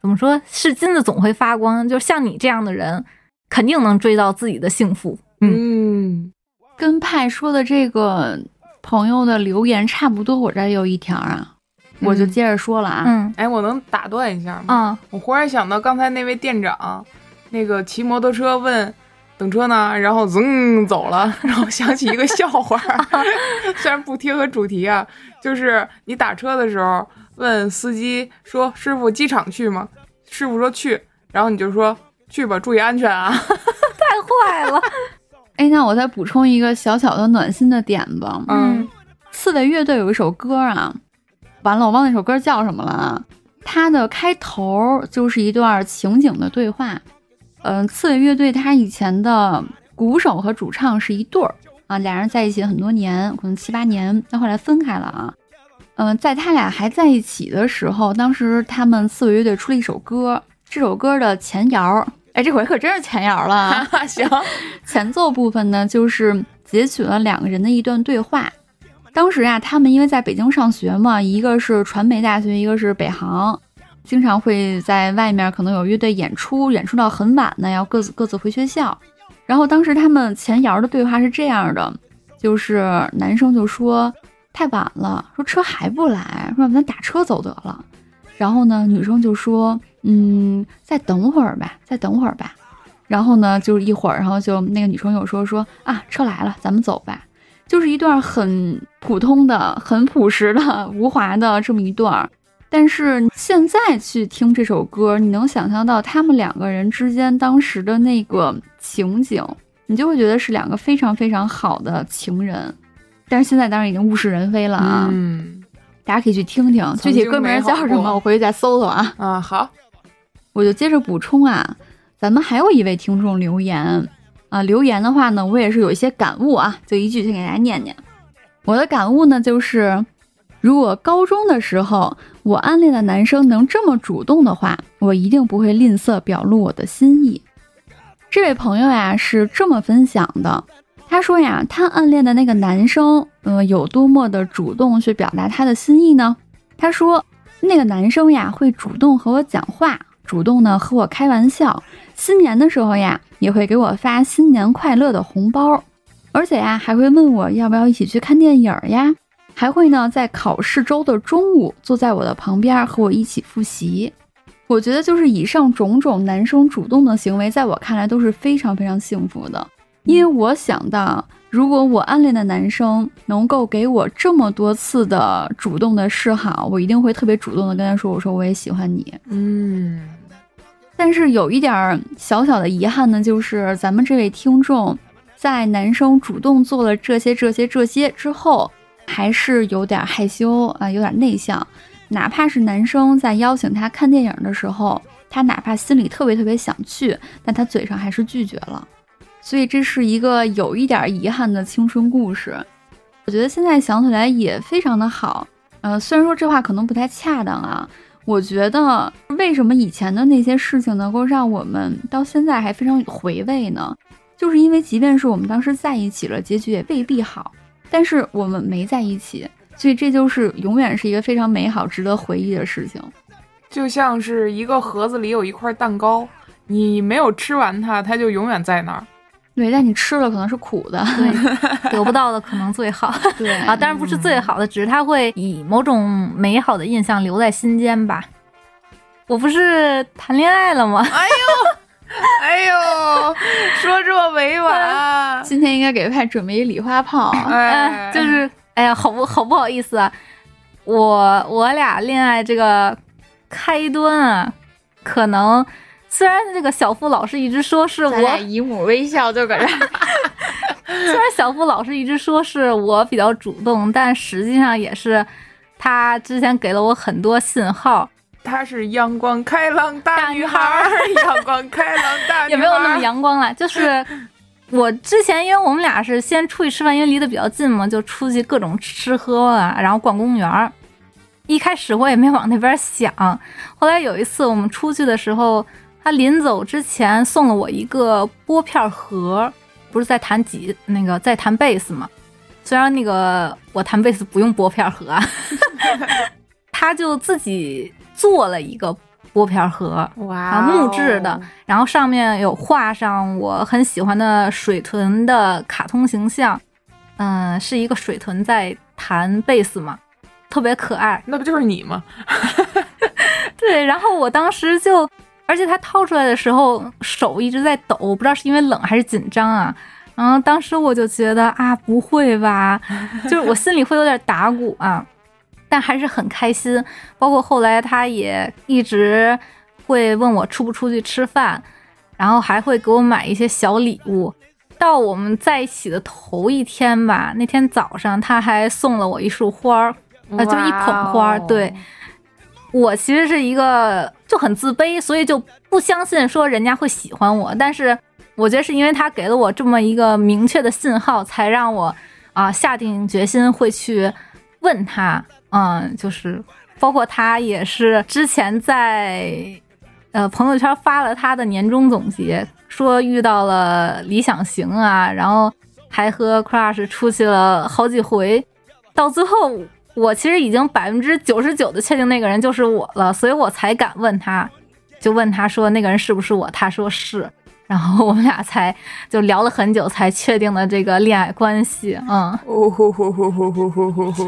怎么说是金子总会发光，就像你这样的人，肯定能追到自己的幸福。嗯，跟派说的这个朋友的留言差不多，我这有一条啊，我就接着说了啊，嗯。哎，我能打断一下吗？嗯。我忽然想到刚才那位店长，那个骑摩托车问等车呢，然后噌走了，然后想起一个笑话儿，虽然不贴合主题啊，就是你打车的时候问司机说：“师傅，机场去吗？”师傅说去，然后你就说去吧，注意安全啊。太坏了。哎，那我再补充一个小小的暖心的点子。嗯刺猬乐队有一首歌啊，完了，我忘那首歌叫什么了啊。它的开头就是一段情景的对话。嗯、刺猬乐队他以前的鼓手和主唱是一对儿啊，俩人在一起很多年，可能七八年，但后来分开了啊。嗯、在他俩还在一起的时候，当时他们刺猬乐队出了一首歌，这首歌的前摇，哎，这回可真是前摇了行，前奏部分呢，就是截取了两个人的一段对话。当时啊，他们因为在北京上学嘛，一个是传媒大学，一个是北航，经常会在外面可能有乐队演出，演出到很晚呢，要各自各自回学校。然后当时他们前摇的对话是这样的，就是男生就说太晚了，说车还不来，说咱打车走得了。然后呢，女生就说，嗯，再等会儿吧，再等会儿吧。然后呢，就是一会儿，然后就那个女生又说说啊，车来了，咱们走吧。就是一段很普通的、很朴实的、无华的这么一段。但是现在去听这首歌，你能想象到他们两个人之间当时的那个情景，你就会觉得是两个非常非常好的情人。但是现在当然已经物是人非了啊，嗯大家可以去听听，具体歌名叫什么，我回去再搜搜啊。啊，好，我就接着补充啊，咱们还有一位听众留言啊，留言的话呢，我也是有一些感悟啊，就一句先给大家念念。我的感悟呢，就是如果高中的时候我暗恋的男生能这么主动的话，我一定不会吝啬表露我的心意。这位朋友呀是这么分享的，他说呀，他暗恋的那个男生，呃，有多么的主动去表达他的心意呢？他说，那个男生呀会主动和我讲话，主动呢和我开玩笑，新年的时候呀也会给我发新年快乐的红包，而且呀还会问我要不要一起去看电影呀，还会呢在考试周的中午坐在我的旁边和我一起复习。我觉得就是以上种种男生主动的行为，在我看来都是非常非常幸福的，因为我想到，如果我暗恋的男生能够给我这么多次的主动的示好，我一定会特别主动的跟他说，我说我也喜欢你。嗯但是有一点儿小小的遗憾呢，就是咱们这位听众在男生主动做了这些、这些、这些之后，还是有点害羞啊、有点内向。哪怕是男生在邀请他看电影的时候，他哪怕心里特别特别想去，但他嘴上还是拒绝了。所以这是一个有一点遗憾的青春故事。我觉得现在想起来也非常的好。呃，虽然说这话可能不太恰当啊，我觉得为什么以前的那些事情能够让我们到现在还非常回味呢？就是因为即便是我们当时在一起了，结局也未必好，但是我们没在一起，所以这就是永远是一个非常美好、值得回忆的事情。就像是一个盒子里有一块蛋糕，你没有吃完它，它就永远在那儿。对，但你吃了可能是苦的。对，得不到的可能最好 对啊，当然不是最好的，只是它会以某种美好的印象留在心间吧。我不是谈恋爱了吗？哎呦，说这么委婉，今天应该给派准备一礼花炮。哎，就是哎呀，好不好不好意思啊，我我俩恋爱这个开端啊，可能虽然这个小付老师一直说是我，姨母微笑就搁这。虽然小付老师一直说是我比较主动，但实际上也是他之前给了我很多信号，她是阳光开朗大女孩儿，阳光开朗大女孩儿，也没有那么阳光了。就是我之前，因为我们俩是先出去吃饭，因为离得比较近嘛，就出去各种吃喝啊，然后逛公园儿。一开始我也没往那边想，后来有一次我们出去的时候，他临走之前送了我一个拨片盒，不是在弹吉那个在弹贝斯嘛？虽然那个我弹贝斯不用拨片盒啊，他就自己做了一个拨片盒，哇啊木质的，然后上面有画上我很喜欢的水豚的卡通形象，嗯、是一个水豚在弹贝斯嘛，特别可爱。那不就是你吗？对，然后我当时就，而且他掏出来的时候手一直在抖，不知道是因为冷还是紧张啊。然后当时我就觉得啊，不会吧，就是我心里会有点打鼓啊，但还是很开心。包括后来他也一直会问我出不出去吃饭，然后还会给我买一些小礼物。到我们在一起的头一天吧，那天早上他还送了我一束花儿，呃，就一捧花儿。对，我其实是一个就很自卑，所以就不相信说人家会喜欢我。但是我觉得是因为他给了我这么一个明确的信号，才让我啊下定决心会去问他。嗯，就是包括他也是之前在呃朋友圈发了他的年终总结，说遇到了理想型啊，然后还和 crush 出去了好几回，到最后我其实已经百分之九十九的确定那个人就是我了，所以我才敢问他，就问他说那个人是不是我，他说是。然后我们俩才就聊了很久，才确定了这个恋爱关系。嗯，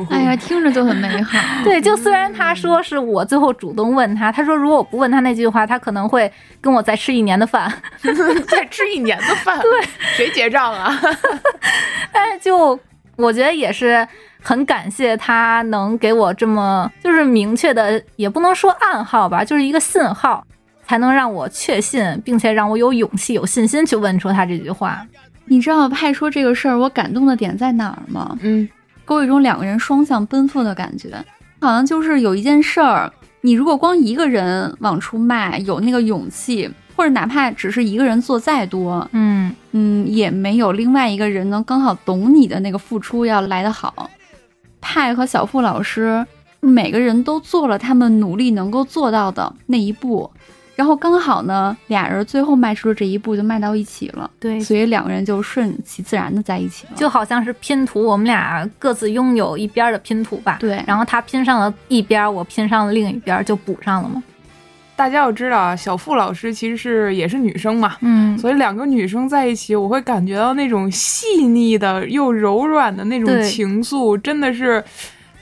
哎呀，听着就很美好。对，就虽然他说是我最后主动问他，他说如果我不问他那句话，他可能会跟我再吃一年的饭，再吃一年的饭。对，谁结账啊？哎，就我觉得也是。很感谢他能给我这么就是明确的，也不能说暗号吧，就是一个信号，才能让我确信，并且让我有勇气、有信心去问出他这句话。你知道派说这个事儿，我感动的点在哪儿吗？嗯，给我一种两个人双向奔赴的感觉，好像就是有一件事儿，你如果光一个人往出迈，有那个勇气，或者哪怕只是一个人做再多，嗯嗯，也没有另外一个人能刚好懂你的那个付出要来得好。派和小付老师每个人都做了他们努力能够做到的那一步，然后刚好呢，俩人最后迈出了这一步，就迈到一起了。对所以两个人就顺其自然的在一起了。就好像是拼图，我们俩各自拥有一边儿的拼图吧。对然后他拼上了一边儿，我拼上了另一边儿，就补上了嘛。大家要知道啊，小付老师其实是也是女生嘛，嗯，所以两个女生在一起，我会感觉到那种细腻的又柔软的那种情愫，真的是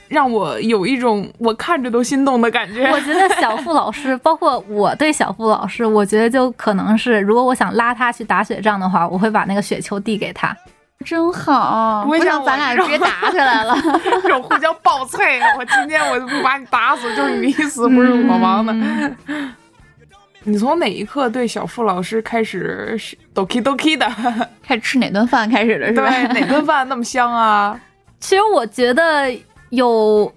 让我有一种我看着都心动的感觉。我觉得小付老师，包括我对小付老师，我觉得就可能是，如果我想拉他去打雪仗的话，我会把那个雪球递给他。真好，不会像我想咱俩直接打起来了。这种互相爆脆，我今天我就不把你打死，就是你死不是我亡的。你从哪一刻对小付老师开始是 doki doki 的？开始吃哪顿饭开始的是吧？对，哪顿饭那么香啊？其实我觉得有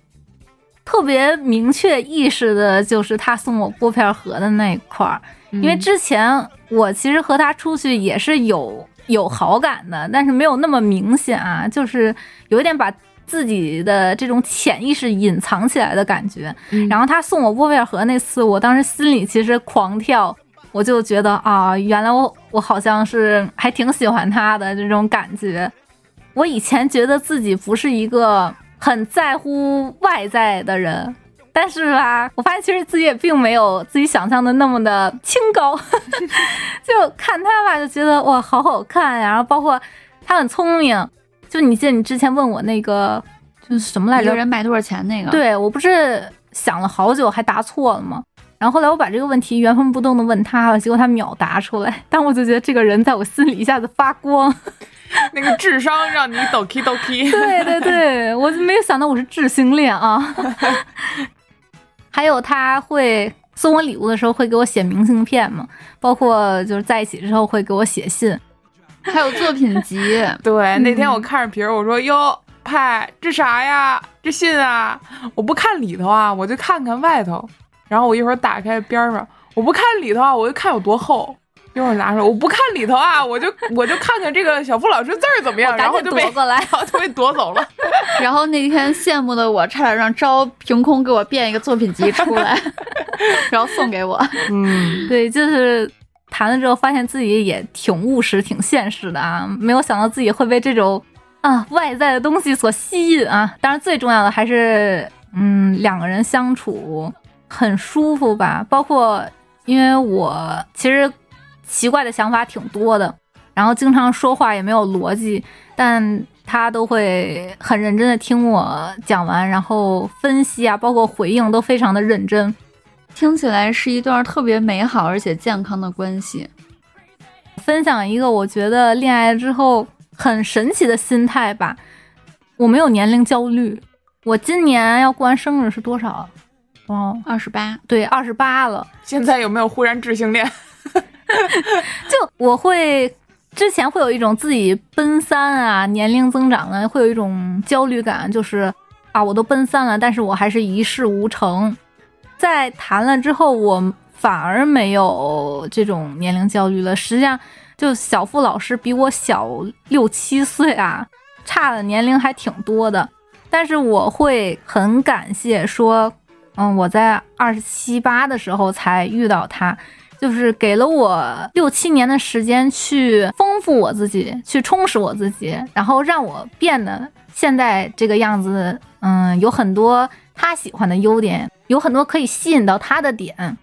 特别明确意识的，就是他送我拨片盒的那一块儿，因为之前我其实和他出去也是有有好感的，但是没有那么明显啊，就是有一点把自己的这种潜意识隐藏起来的感觉。嗯然后他送我拨片盒那次，我当时心里其实狂跳，我就觉得啊，原来我我好像是还挺喜欢他的这种感觉。我以前觉得自己不是一个很在乎外在的人，但是吧，我发现其实自己也并没有自己想象的那么的清高。就看他吧，就觉得哇，好好看呀。然后包括他很聪明，就你记得你之前问我那个就是什么来着一个？人卖多少钱那个？，对我不是想了好久还答错了吗？然后后来我把这个问题原封不动的问他了，结果他秒答出来，但我就觉得这个人在我心里一下子发光。那个智商让你 doki doki。对对对，我就没有想到我是智性恋啊。还有他会送我礼物的时候会给我写明信片嘛，包括就是在一起之后会给我写信。还有作品集，对，那天我看着皮儿，我说哟，派这啥呀？这信啊，我不看里头啊，我就看看外头。然后我一会儿打开边儿上，我不看里头啊，我就看有多厚。一会儿拿出来，我不看里头啊，我就我就看看这个小付老师字儿怎么样，然后就被夺过来。然后就被夺走了。然后那天羡慕的我差点让招凭空给我变一个作品集出来，然后送给我。嗯，对，就是谈了之后，发现自己也挺务实、挺现实的啊，没有想到自己会被这种啊外在的东西所吸引啊。当然，最重要的还是嗯两个人相处很舒服吧。包括因为我其实奇怪的想法挺多的，然后经常说话也没有逻辑，但他都会很认真的听我讲完，然后分析啊，包括回应都非常的认真。听起来是一段特别美好而且健康的关系。分享一个我觉得恋爱之后很神奇的心态吧，我没有年龄焦虑。我今年要过完生日是多少？哦，二十八，对，二十八了。现在有没有忽然智性恋？就我会之前会有一种自己奔三啊，年龄增长了，会有一种焦虑感，就是啊，我都奔三了，但是我还是一事无成。在谈了之后，我反而没有这种年龄焦虑了。实际上，就小付老师比我小六七岁啊，差的年龄还挺多的。但是我会很感谢说，嗯，我在二十七八的时候才遇到他，就是给了我六七年的时间去丰富我自己，去充实我自己，然后让我变得现在这个样子。嗯，有很多他喜欢的优点，有很多可以吸引到他的点。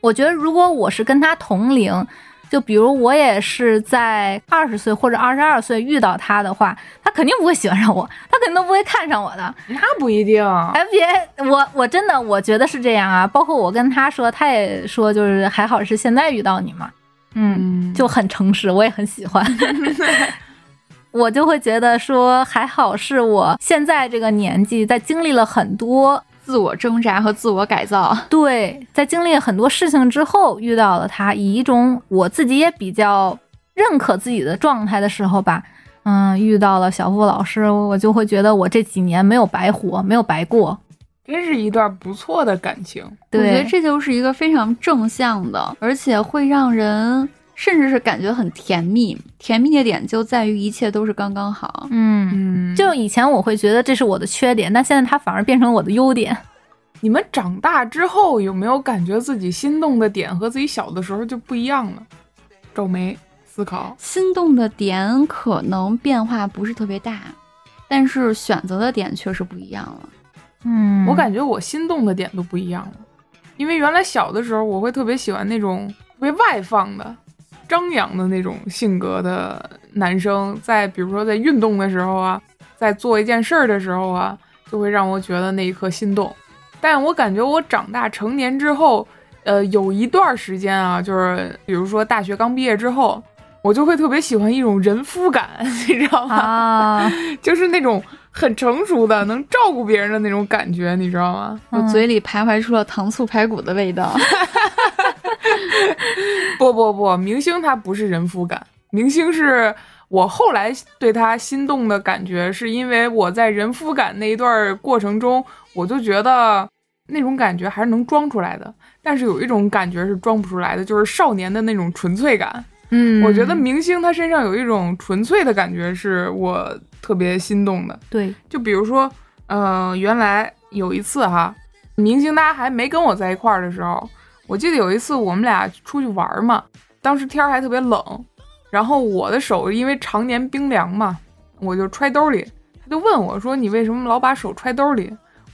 我觉得如果我是跟他同龄，就比如我也是在二十岁或者二十二岁遇到他的话，他肯定不会喜欢上我，他肯定都不会看上我的。那不一定。哎，别，我我真的我觉得是这样啊。包括我跟他说，他也说，就是还好是现在遇到你嘛。嗯，就很诚实，我也很喜欢。我就会觉得说，还好是我现在这个年纪，在经历了很多自我挣扎和自我改造，对，在经历了很多事情之后遇到了他，以一种我自己也比较认可自己的状态的时候吧，嗯，遇到了小付老师，我就会觉得我这几年没有白活，没有白过，真是一段不错的感情。我觉得这就是一个非常正向的，而且会让人。甚至是感觉很甜蜜，甜蜜的点就在于一切都是刚刚好。嗯，就以前我会觉得这是我的缺点，但现在它反而变成我的优点。你们长大之后有没有感觉自己心动的点和自己小的时候就不一样了？皱眉思考，心动的点可能变化不是特别大，但是选择的点确实不一样了。嗯，我感觉我心动的点都不一样了，因为原来小的时候我会特别喜欢那种特别外放的。张扬的那种性格的男生，在比如说在运动的时候啊，在做一件事儿的时候啊，就会让我觉得那一刻心动。但我感觉我长大成年之后，呃，有一段时间啊，就是比如说大学刚毕业之后，我就会特别喜欢一种人夫感，你知道吗？啊，就是那种很成熟的、能照顾别人的那种感觉，你知道吗？我嘴里徘徊出了糖醋排骨的味道。不不不，明星他不是人夫感，明星是我后来对他心动的感觉，是因为我在人夫感那一段过程中，我就觉得那种感觉还是能装出来的，但是有一种感觉是装不出来的，就是少年的那种纯粹感。嗯，我觉得明星他身上有一种纯粹的感觉，是我特别心动的。对，就比如说，嗯，原来有一次哈，明星他还没跟我在一块儿的时候。我记得有一次我们俩出去玩嘛，当时天还特别冷，然后我的手因为常年冰凉嘛，我就揣兜里。他就问我说：“你为什么老把手揣兜里？”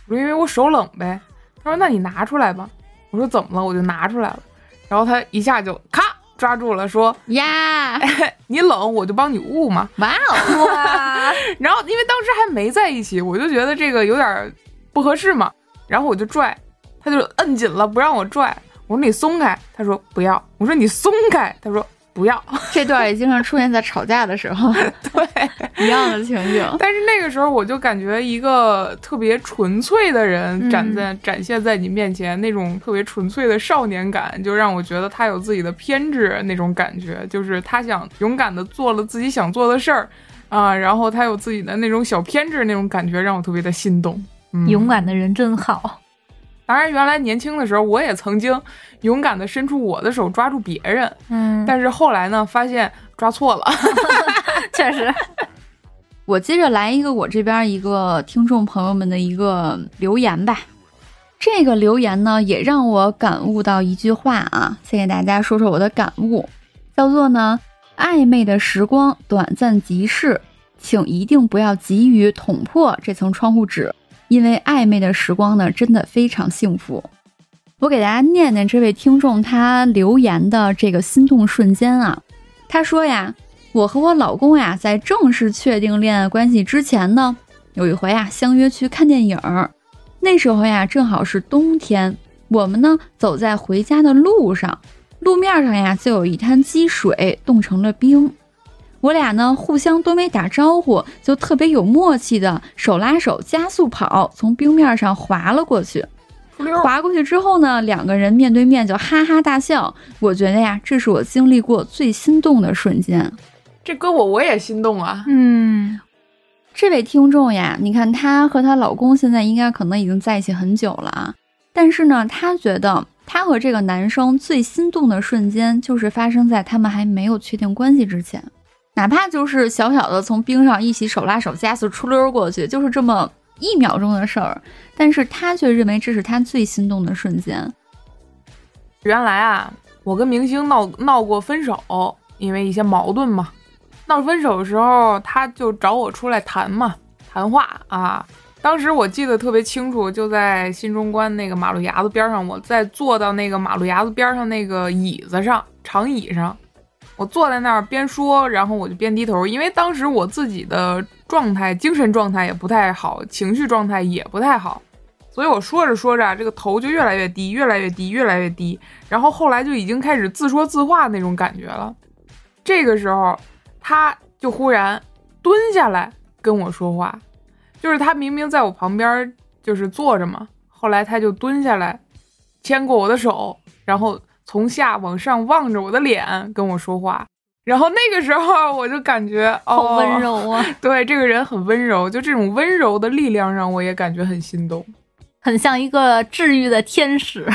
我说：“因为我手冷呗。”他说：“那你拿出来吧。”我说：“怎么了？”我就拿出来了。然后他一下就咔抓住了，说：“呀，你冷我就帮你捂嘛。”哇哦哇！然后因为当时还没在一起，我就觉得这个有点不合适嘛，然后我就拽，他就摁紧了不让我拽。我说你松开，他说不要。我说你松开，他说不要。这段也经常出现在吵架的时候，对一样的情景。但是那个时候我就感觉一个特别纯粹的人展在展现在你面前，那种特别纯粹的少年感，就让我觉得他有自己的偏执那种感觉，就是他想勇敢的做了自己想做的事儿啊，然后他有自己的那种小偏执那种感觉，让我特别的心动。勇敢的人真好。当然，原来年轻的时候，我也曾经勇敢地伸出我的手抓住别人，嗯，但是后来呢，发现抓错了，确实。我接着来一个我这边一个听众朋友们的一个留言吧。这个留言呢，也让我感悟到一句话啊，先给大家说说我的感悟，叫做呢，暧昧的时光短暂即逝，请一定不要急于捅破这层窗户纸。因为暧昧的时光呢，真的非常幸福。我给大家念念这位听众他留言的这个心动瞬间啊，他说呀，我和我老公呀，在正式确定恋爱关系之前呢，有一回啊，相约去看电影儿。那时候呀，正好是冬天，我们呢走在回家的路上，路面上呀就有一滩积水，冻成了冰。我俩呢互相都没打招呼，就特别有默契的手拉手加速跑，从冰面上滑了过去。滑过去之后呢，两个人面对面就哈哈大笑。我觉得呀，这是我经历过最心动的瞬间。这搁我我也心动啊！嗯，这位听众呀，你看她和她老公现在应该可能已经在一起很久了啊，但是呢，她觉得她和这个男生最心动的瞬间就是发生在他们还没有确定关系之前，哪怕就是小小的从冰上一起手拉手加速出溜过去，就是这么一秒钟的事儿，但是他却认为这是他最心动的瞬间。原来啊，我跟明星闹闹过分手，因为一些矛盾嘛。闹分手的时候，他就找我出来谈嘛，谈话啊。当时我记得特别清楚，就在新中关那个马路牙子边上，我在坐到那个马路牙子边上那个椅子上，长椅上，我坐在那儿边说，然后我就边低头，因为当时我自己的状态，精神状态也不太好，情绪状态也不太好，所以我说着说着，这个头就越来越低，越来越低，越来越低，然后后来就已经开始自说自话那种感觉了。这个时候。他就忽然蹲下来跟我说话，就是他明明在我旁边就是坐着嘛，后来他就蹲下来牵过我的手，然后从下往上望着我的脸跟我说话，然后那个时候我就感觉好温柔啊，对这个人很温柔，就这种温柔的力量让我也感觉很心动，很像一个治愈的天使，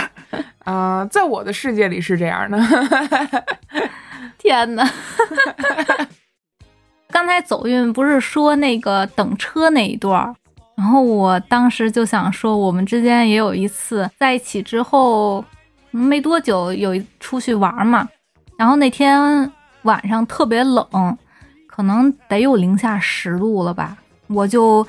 啊，在我的世界里是这样的，天哪！刚才走运不是说那个等车那一段，然后我当时就想说，我们之间也有一次在一起之后没多久有一出去玩嘛，然后那天晚上特别冷，可能得有零下十度了吧，我就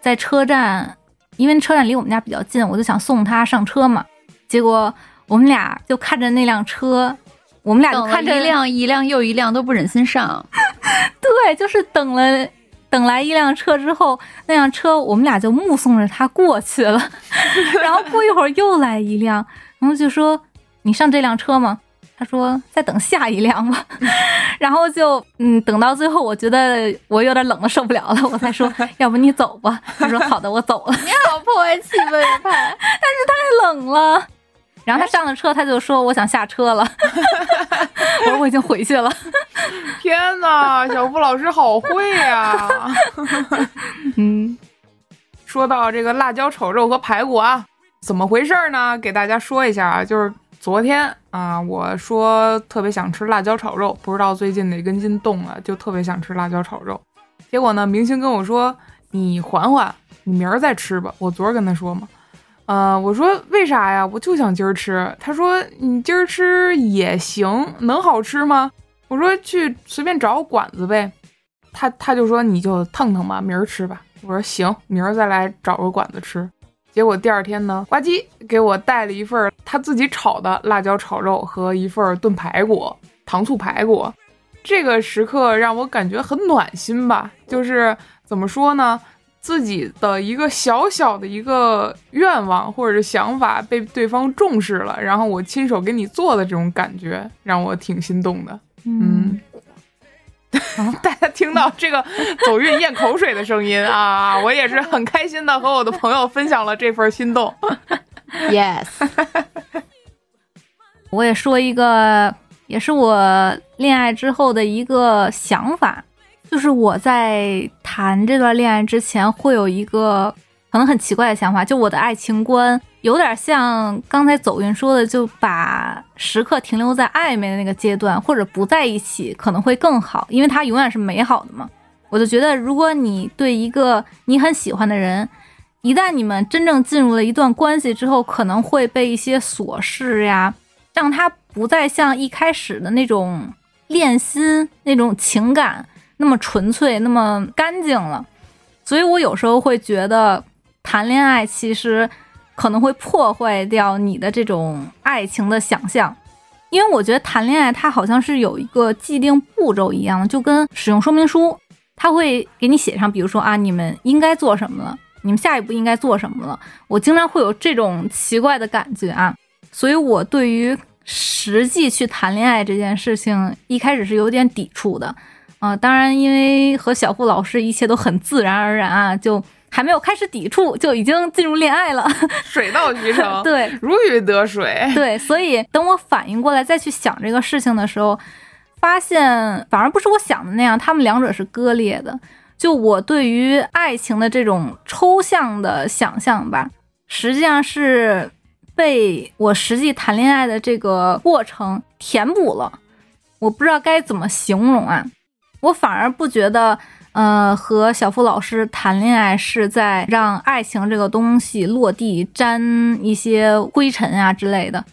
在车站，因为车站离我们家比较近，我就想送他上车嘛，结果我们俩就看着那辆车。我们俩就看着一辆一辆又一辆都不忍心上，对，就是等了等来一辆车之后，那辆车我们俩就目送着他过去了，然后过一会儿又来一辆，然后就说你上这辆车吗？他说再等下一辆吧，然后就嗯等到最后，我觉得我有点冷了受不了了，我才说 要不你走吧。他说好的，我走了。你好破坏气氛呀，但是太冷了。然后他上了车，他就说：“我想下车了。”我说：“我已经回去了。”天哪，小付老师好会呀！嗯，说到这个辣椒炒肉和排骨啊，怎么回事呢？给大家说一下啊，就是昨天啊，我说特别想吃辣椒炒肉，不知道最近哪根筋动了，就特别想吃辣椒炒肉。结果呢，明星跟我说：“你缓缓，你明儿再吃吧。”我昨儿跟他说嘛。呃，我说为啥呀？我就想今儿吃。他说你今儿吃也行，能好吃吗？我说去随便找个馆子呗。他他就说你就腾腾吧，明儿吃吧。我说行，明儿再来找个馆子吃。结果第二天呢，呱唧给我带了一份他自己炒的辣椒炒肉和一份炖排骨，糖醋排骨。这个时刻让我感觉很暖心吧，就是怎么说呢？自己的一个小小的一个愿望或者是想法被对方重视了，然后我亲手给你做的这种感觉，让我挺心动的。嗯，大家听到这个走运咽口水的声音啊，我也是很开心的和我的朋友分享了这份心动。Yes，我也说一个，也是我恋爱之后的一个想法。就是我在谈这段恋爱之前，会有一个可能很奇怪的想法，就我的爱情观有点像刚才走运说的，就把时刻停留在暧昧的那个阶段，或者不在一起可能会更好，因为它永远是美好的嘛。我就觉得，如果你对一个你很喜欢的人，一旦你们真正进入了一段关系之后，可能会被一些琐事呀，让他不再像一开始的那种恋心那种情感。那么纯粹，那么干净了，所以我有时候会觉得，谈恋爱其实可能会破坏掉你的这种爱情的想象。因为我觉得谈恋爱它好像是有一个既定步骤一样，就跟使用说明书，它会给你写上，比如说啊，你们应该做什么了，你们下一步应该做什么了。我经常会有这种奇怪的感觉啊，所以我对于实际去谈恋爱这件事情，一开始是有点抵触的。啊，当然，因为和小付老师一切都很自然而然啊，就还没有开始抵触，就已经进入恋爱了，水到渠成，对，如鱼得水，对。所以等我反应过来再去想这个事情的时候，发现反而不是我想的那样，他们两者是割裂的。就我对于爱情的这种抽象的想象吧，实际上是被我实际谈恋爱的这个过程填补了。我不知道该怎么形容啊。我反而不觉得，呃，和小付老师谈恋爱是在让爱情这个东西落地沾一些灰尘啊之类的。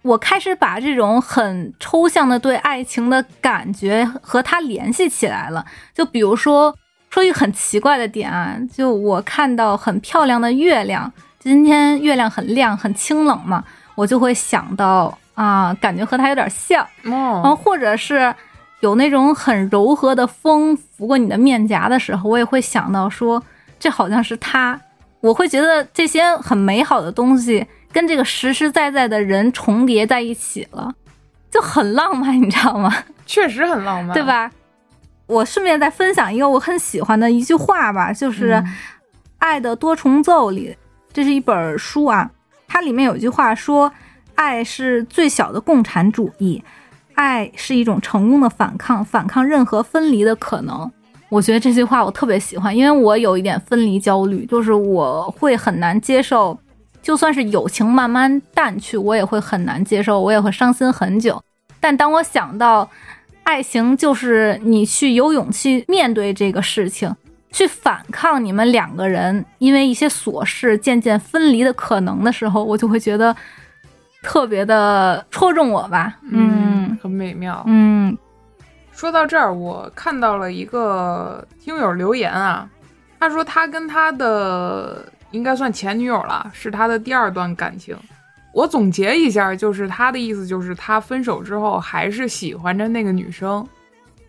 我开始把这种很抽象的对爱情的感觉和它联系起来了。就比如说，说一个很奇怪的点啊，就我看到很漂亮的月亮，今天月亮很亮，很清冷嘛，我就会想到啊，感觉和他有点像，嗯，或者是。有那种很柔和的风拂过你的面颊的时候，我也会想到说，这好像是他。我会觉得这些很美好的东西跟这个实实在在的人重叠在一起了，就很浪漫，你知道吗？确实很浪漫，对吧？我顺便再分享一个我很喜欢的一句话吧，就是《爱的多重奏》里，这是一本书啊，它里面有一句话说：“爱是最小的共产主义。”爱是一种成功的反抗，反抗任何分离的可能。我觉得这句话我特别喜欢，因为我有一点分离焦虑，就是我会很难接受，就算是友情慢慢淡去，我也会很难接受，我也会伤心很久。但当我想到爱情就是你去有勇气面对这个事情，去反抗你们两个人因为一些琐事渐渐分离的可能的时候，我就会觉得。特别的戳中我吧，嗯，很美妙，嗯。说到这儿，我看到了一个听友留言啊，他说他跟他的应该算前女友了，是他的第二段感情。我总结一下，就是他的意思就是他分手之后还是喜欢着那个女生。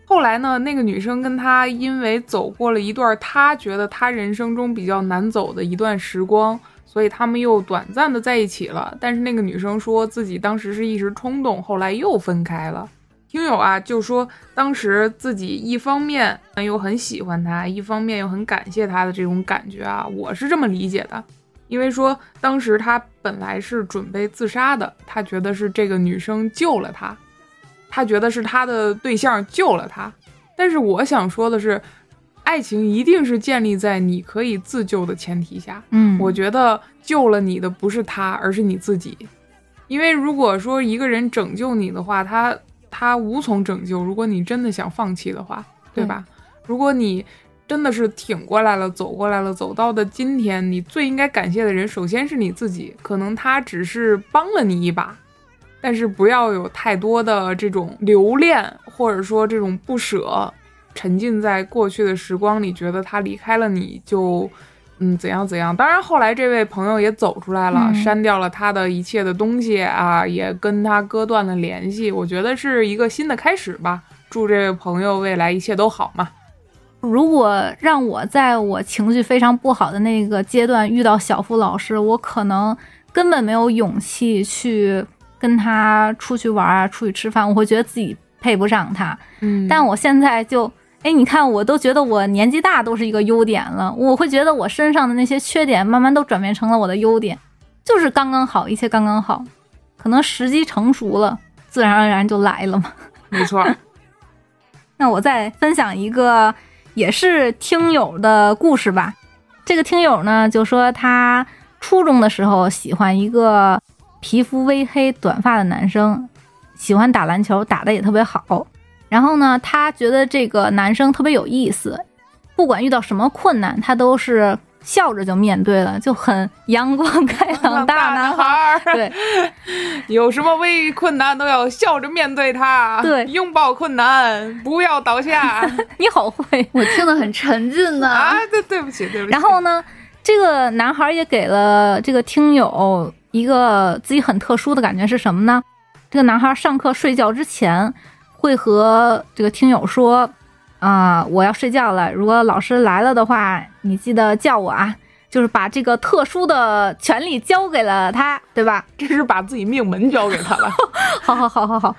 后来呢，那个女生跟他因为走过了一段他觉得他人生中比较难走的一段时光。所以他们又短暂的在一起了，但是那个女生说自己当时是一时冲动，后来又分开了。听友啊就说当时自己一方面又很喜欢他，一方面又很感谢他的这种感觉啊，我是这么理解的。因为说当时他本来是准备自杀的，他觉得是这个女生救了他，他觉得是他的对象救了他。但是我想说的是。爱情一定是建立在你可以自救的前提下。嗯，我觉得救了你的不是他，而是你自己。因为如果说一个人拯救你的话，他他无从拯救。如果你真的想放弃的话，对吧？如果你真的是挺过来了，走过来了，走到的今天，你最应该感谢的人，首先是你自己。可能他只是帮了你一把，但是不要有太多的这种留恋，或者说这种不舍。沉浸在过去的时光里，觉得他离开了你就，嗯，怎样怎样。当然，后来这位朋友也走出来了，删掉了他的一切的东西啊，也跟他割断了联系。我觉得是一个新的开始吧。祝这位朋友未来一切都好嘛。如果让我在我情绪非常不好的那个阶段遇到小付老师，我可能根本没有勇气去跟他出去玩啊，出去吃饭。我会觉得自己配不上他。嗯，但我现在就。哎，你看，我都觉得我年纪大都是一个优点了。我会觉得我身上的那些缺点，慢慢都转变成了我的优点，就是刚刚好，一切刚刚好。可能时机成熟了，自然而然就来了嘛。没错。那我再分享一个也是听友的故事吧。这个听友呢，就说他初中的时候喜欢一个皮肤微黑、短发的男生，喜欢打篮球，打的也特别好。然后呢，他觉得这个男生特别有意思，不管遇到什么困难，他都是笑着就面对了，就很阳光开朗大男孩。对，有什么危困难都要笑着面对他。对，拥抱困难，不要倒下。你好会，我听得很沉浸呢。啊，对，对不起，对不起。然后呢，这个男孩也给了这个听友一个自己很特殊的感觉是什么呢？这个男孩上课睡觉之前会和这个听友说：“啊、我要睡觉了，如果老师来了的话，你记得叫我啊。”就是把这个特殊的权利交给了他，对吧？这是把自己命门交给他了。好好好好好。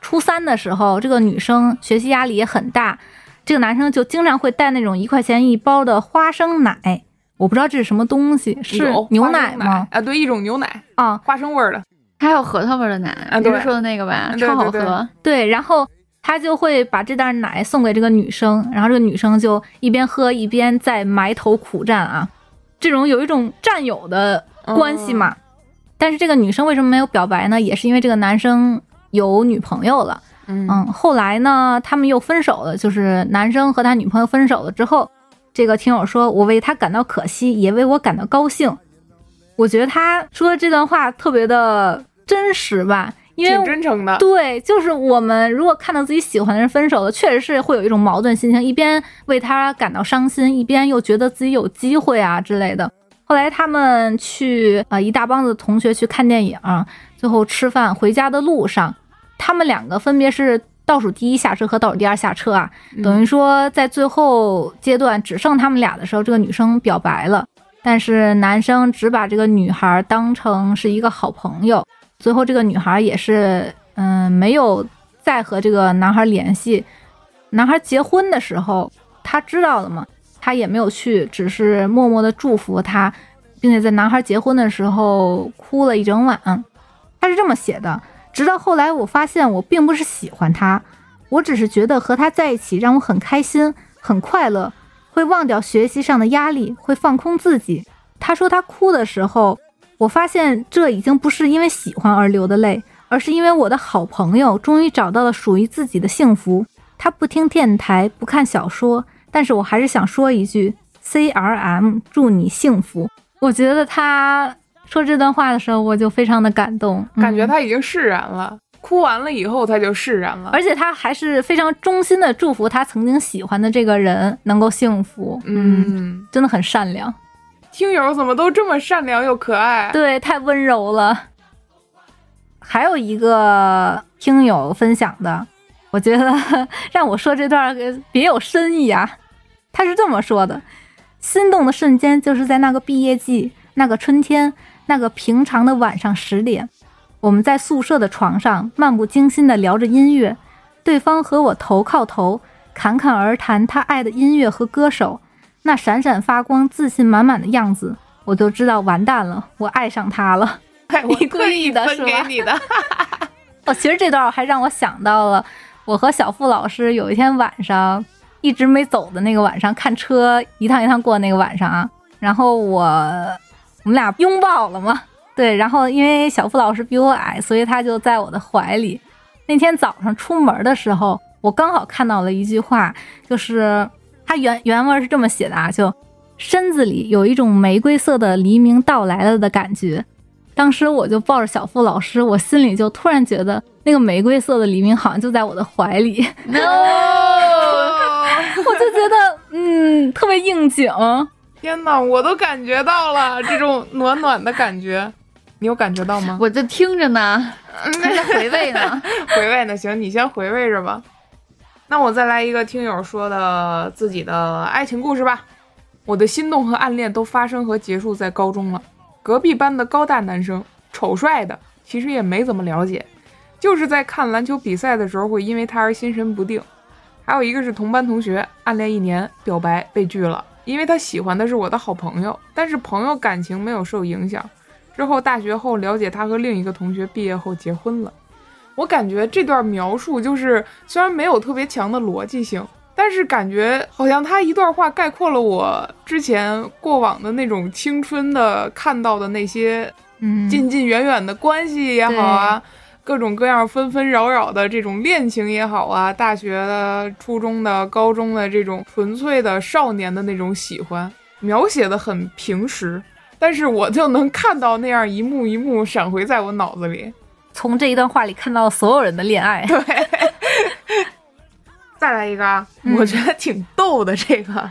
初三的时候，这个女生学习压力也很大，这个男生就经常会带那种一块钱一包的花生奶，我不知道这是什么东西，是牛奶吗？啊，对，一种牛奶，啊，花生味儿的。还有核桃味儿的奶，啊对你是说的那个吧？超好对对喝。对，然后他就会把这袋奶送给这个女生，然后这个女生就一边喝一边在埋头苦战啊，这种有一种战友的关系嘛。但是这个女生为什么没有表白呢？也是因为这个男生有女朋友了。嗯嗯，后来呢，他们又分手了，就是男生和他女朋友分手了之后，这个听友说我为他感到可惜，也为我感到高兴。我觉得他说的这段话特别的真实吧，因为挺真诚的。对，就是我们如果看到自己喜欢的人分手了，确实是会有一种矛盾心情，一边为他感到伤心，一边又觉得自己有机会啊之类的。后来他们去呃一大帮子同学去看电影，最后吃饭回家的路上，他们两个分别是倒数第一下车和倒数第二下车啊，等于说在最后阶段只剩他们俩的时候，这个女生表白了，但是男生只把这个女孩当成是一个好朋友。最后这个女孩也是，嗯，没有再和这个男孩联系。男孩结婚的时候，他知道了嘛，他也没有去，只是默默的祝福他，并且在男孩结婚的时候哭了一整晚。他是这么写的：直到后来，我发现我并不是喜欢他，我只是觉得和他在一起让我很开心、很快乐，会忘掉学习上的压力，会放空自己。他说他哭的时候。我发现这已经不是因为喜欢而流的泪，而是因为我的好朋友终于找到了属于自己的幸福。他不听电台，不看小说，但是我还是想说一句：CRM，祝你幸福。我觉得他说这段话的时候，我就非常的感动，感觉嗯他已经释然了。哭完了以后，他就释然了。而且他还是非常衷心的祝福他曾经喜欢的这个人能够幸福。嗯，真的很善良。听友怎么都这么善良又可爱？对，太温柔了。还有一个听友分享的，我觉得 让我说这段别有深意啊。他是这么说的：心动的瞬间就是在那个毕业季，那个春天，那个平常的晚上十点，我们在宿舍的床上漫不经心地聊着音乐，对方和我头靠头，侃侃而谈他爱的音乐和歌手，那闪闪发光、自信满满的样子，我就知道完蛋了，我爱上他了。你故意的是吧给你的。哦，其实这段还让我想到了我和小付老师有一天晚上一直没走的那个晚上，看车一趟一趟过那个晚上啊，然后我我们俩拥抱了嘛，对，然后因为小付老师比我矮，所以他就在我的怀里。那天早上出门的时候，我刚好看到了一句话，就是他原原文是这么写的啊，就身子里有一种玫瑰色的黎明到来了的感觉。当时我就抱着小付老师，我心里就突然觉得那个玫瑰色的黎明好像就在我的怀里，No，我就觉得嗯特别应景。天哪，我都感觉到了这种暖暖的感觉，你有感觉到吗？我这听着呢，还在回味呢。回味呢，行，你先回味着吧。那我再来一个听友说的自己的爱情故事吧。我的心动和暗恋都发生和结束在高中了。隔壁班的高大男生，丑帅的，其实也没怎么了解，就是在看篮球比赛的时候会因为他而心神不定。还有一个是同班同学，暗恋一年，表白被拒了，因为他喜欢的是我的好朋友，但是朋友感情没有受影响。之后大学后了解他和另一个同学毕业后结婚了。我感觉这段描述就是虽然没有特别强的逻辑性，但是感觉好像他一段话概括了我之前过往的那种青春的看到的那些嗯，近近远远的关系也好啊，各种各样纷纷扰扰的这种恋情也好啊，大学的、初中的、高中的这种纯粹的少年的那种喜欢，描写的很平实，但是我就能看到那样一幕一幕闪回在我脑子里。从这一段话里看到了所有人的恋爱。对 再来一个啊，嗯我觉得挺逗的。这个，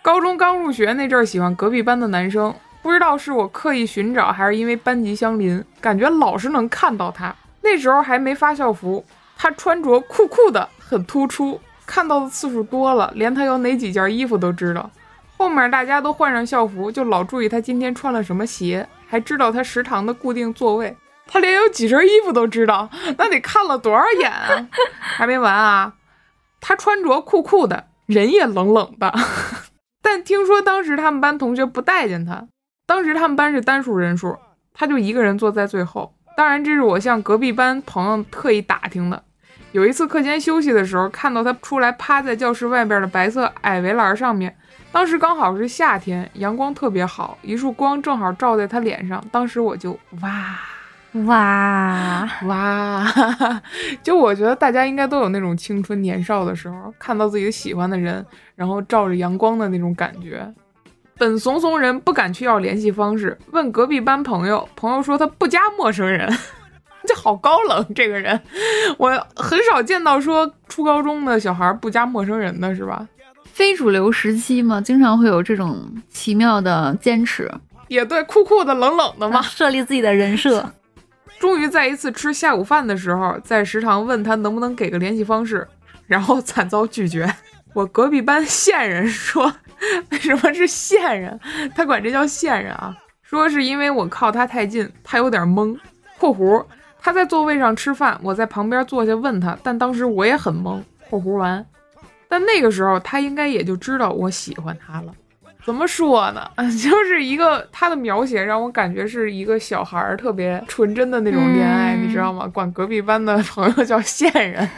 高中刚入学那阵儿，喜欢隔壁班的男生，不知道是我刻意寻找，还是因为班级相邻，感觉老是能看到他。那时候还没发校服，他穿着酷酷的，很突出，看到的次数多了，连他有哪几件衣服都知道。后面大家都换上校服，就老注意他今天穿了什么鞋，还知道他食堂的固定座位。他连有几身衣服都知道，那得看了多少眼啊！还没完啊，他穿着酷酷的，人也冷冷的。但听说当时他们班同学不待见他，当时他们班是单数人数，他就一个人坐在最后。当然，这是我向隔壁班朋友特意打听的。有一次课间休息的时候，看到他出来趴在教室外边的白色矮围栏上面。当时刚好是夏天，阳光特别好，一束光正好照在他脸上。当时我就哇哇 哇，就我觉得大家应该都有那种青春年少的时候，看到自己喜欢的人，然后照着阳光的那种感觉。本怂怂人不敢去要联系方式，问隔壁班朋友，朋友说他不加陌生人，这好高冷。这个人，我很少见到说初高中的小孩不加陌生人的是吧？非主流时期嘛，经常会有这种奇妙的坚持，也对，酷酷的、冷冷的嘛，设立自己的人设。终于在一次吃下午饭的时候，在食堂问他能不能给个联系方式，然后惨遭拒绝。我隔壁班线人说，为什么是线人？他管这叫线人啊，说是因为我靠他太近，他有点懵。（括弧他在座位上吃饭，我在旁边坐下问他，但当时我也很懵。）（括弧完）但那个时候，他应该也就知道我喜欢他了。怎么说呢？就是一个他的描写让我感觉是一个小孩儿特别纯真的那种恋爱，你知道吗？管隔壁班的朋友叫 线人。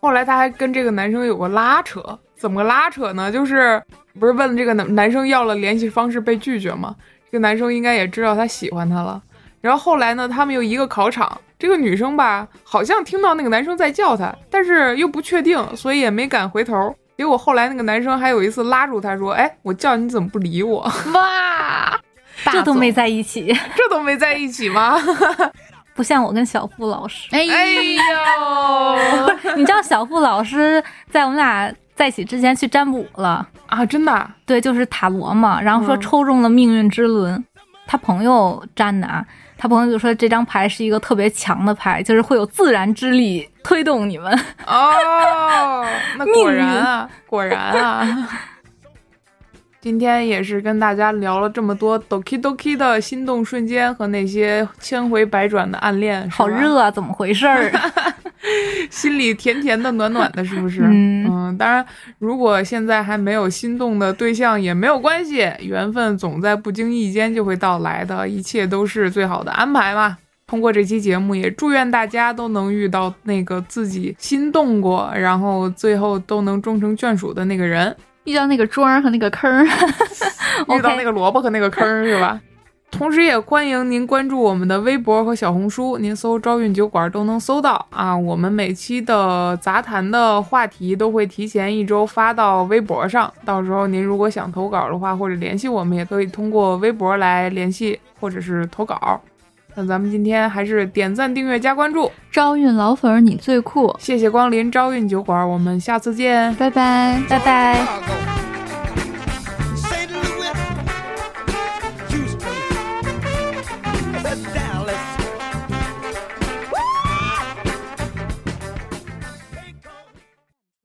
后来他还跟这个男生有个拉扯，怎么个拉扯呢？就是不是问这个男男生要了联系方式被拒绝吗？这个男生应该也知道他喜欢他了。然后后来呢，他们又一个考场。这个女生吧，好像听到那个男生在叫她，但是又不确定，所以也没敢回头。结果后来那个男生还有一次拉住她说：“哎，我叫你怎么不理我？” 哇，这都没在一起，这都没在一起吗？不像我跟小付老师。哎呦，你知道小付老师在我们俩在一起之前去占卜了啊？真的？对，就是塔罗嘛，然后说抽中了命运之轮，他朋友占的啊。他朋友就说这张牌是一个特别强的牌，就是会有自然之力推动你们。哦，那果 然啊，果然啊。今天也是跟大家聊了这么多 doki doki 的心动瞬间和那些千回百转的暗恋，好热啊，怎么回事儿？心里甜甜的、暖暖的，是不是？嗯，当然，如果现在还没有心动的对象也没有关系，缘分总在不经意间就会到来的，一切都是最好的安排嘛。通过这期节目，也祝愿大家都能遇到那个自己心动过，然后最后都能终成眷属的那个人。遇到那个桩和那个坑，遇到那个萝卜和那个坑是吧？同时也欢迎您关注我们的微博和小红书，您搜“招运酒馆”都能搜到啊。我们每期的杂谈的话题都会提前一周发到微博上，到时候您如果想投稿的话，或者联系我们，也可以通过微博来联系或者是投稿。那咱们今天还是点赞、订阅、加关注，招运老粉儿你最酷！谢谢光临招运酒馆，我们下次见，拜拜，拜拜。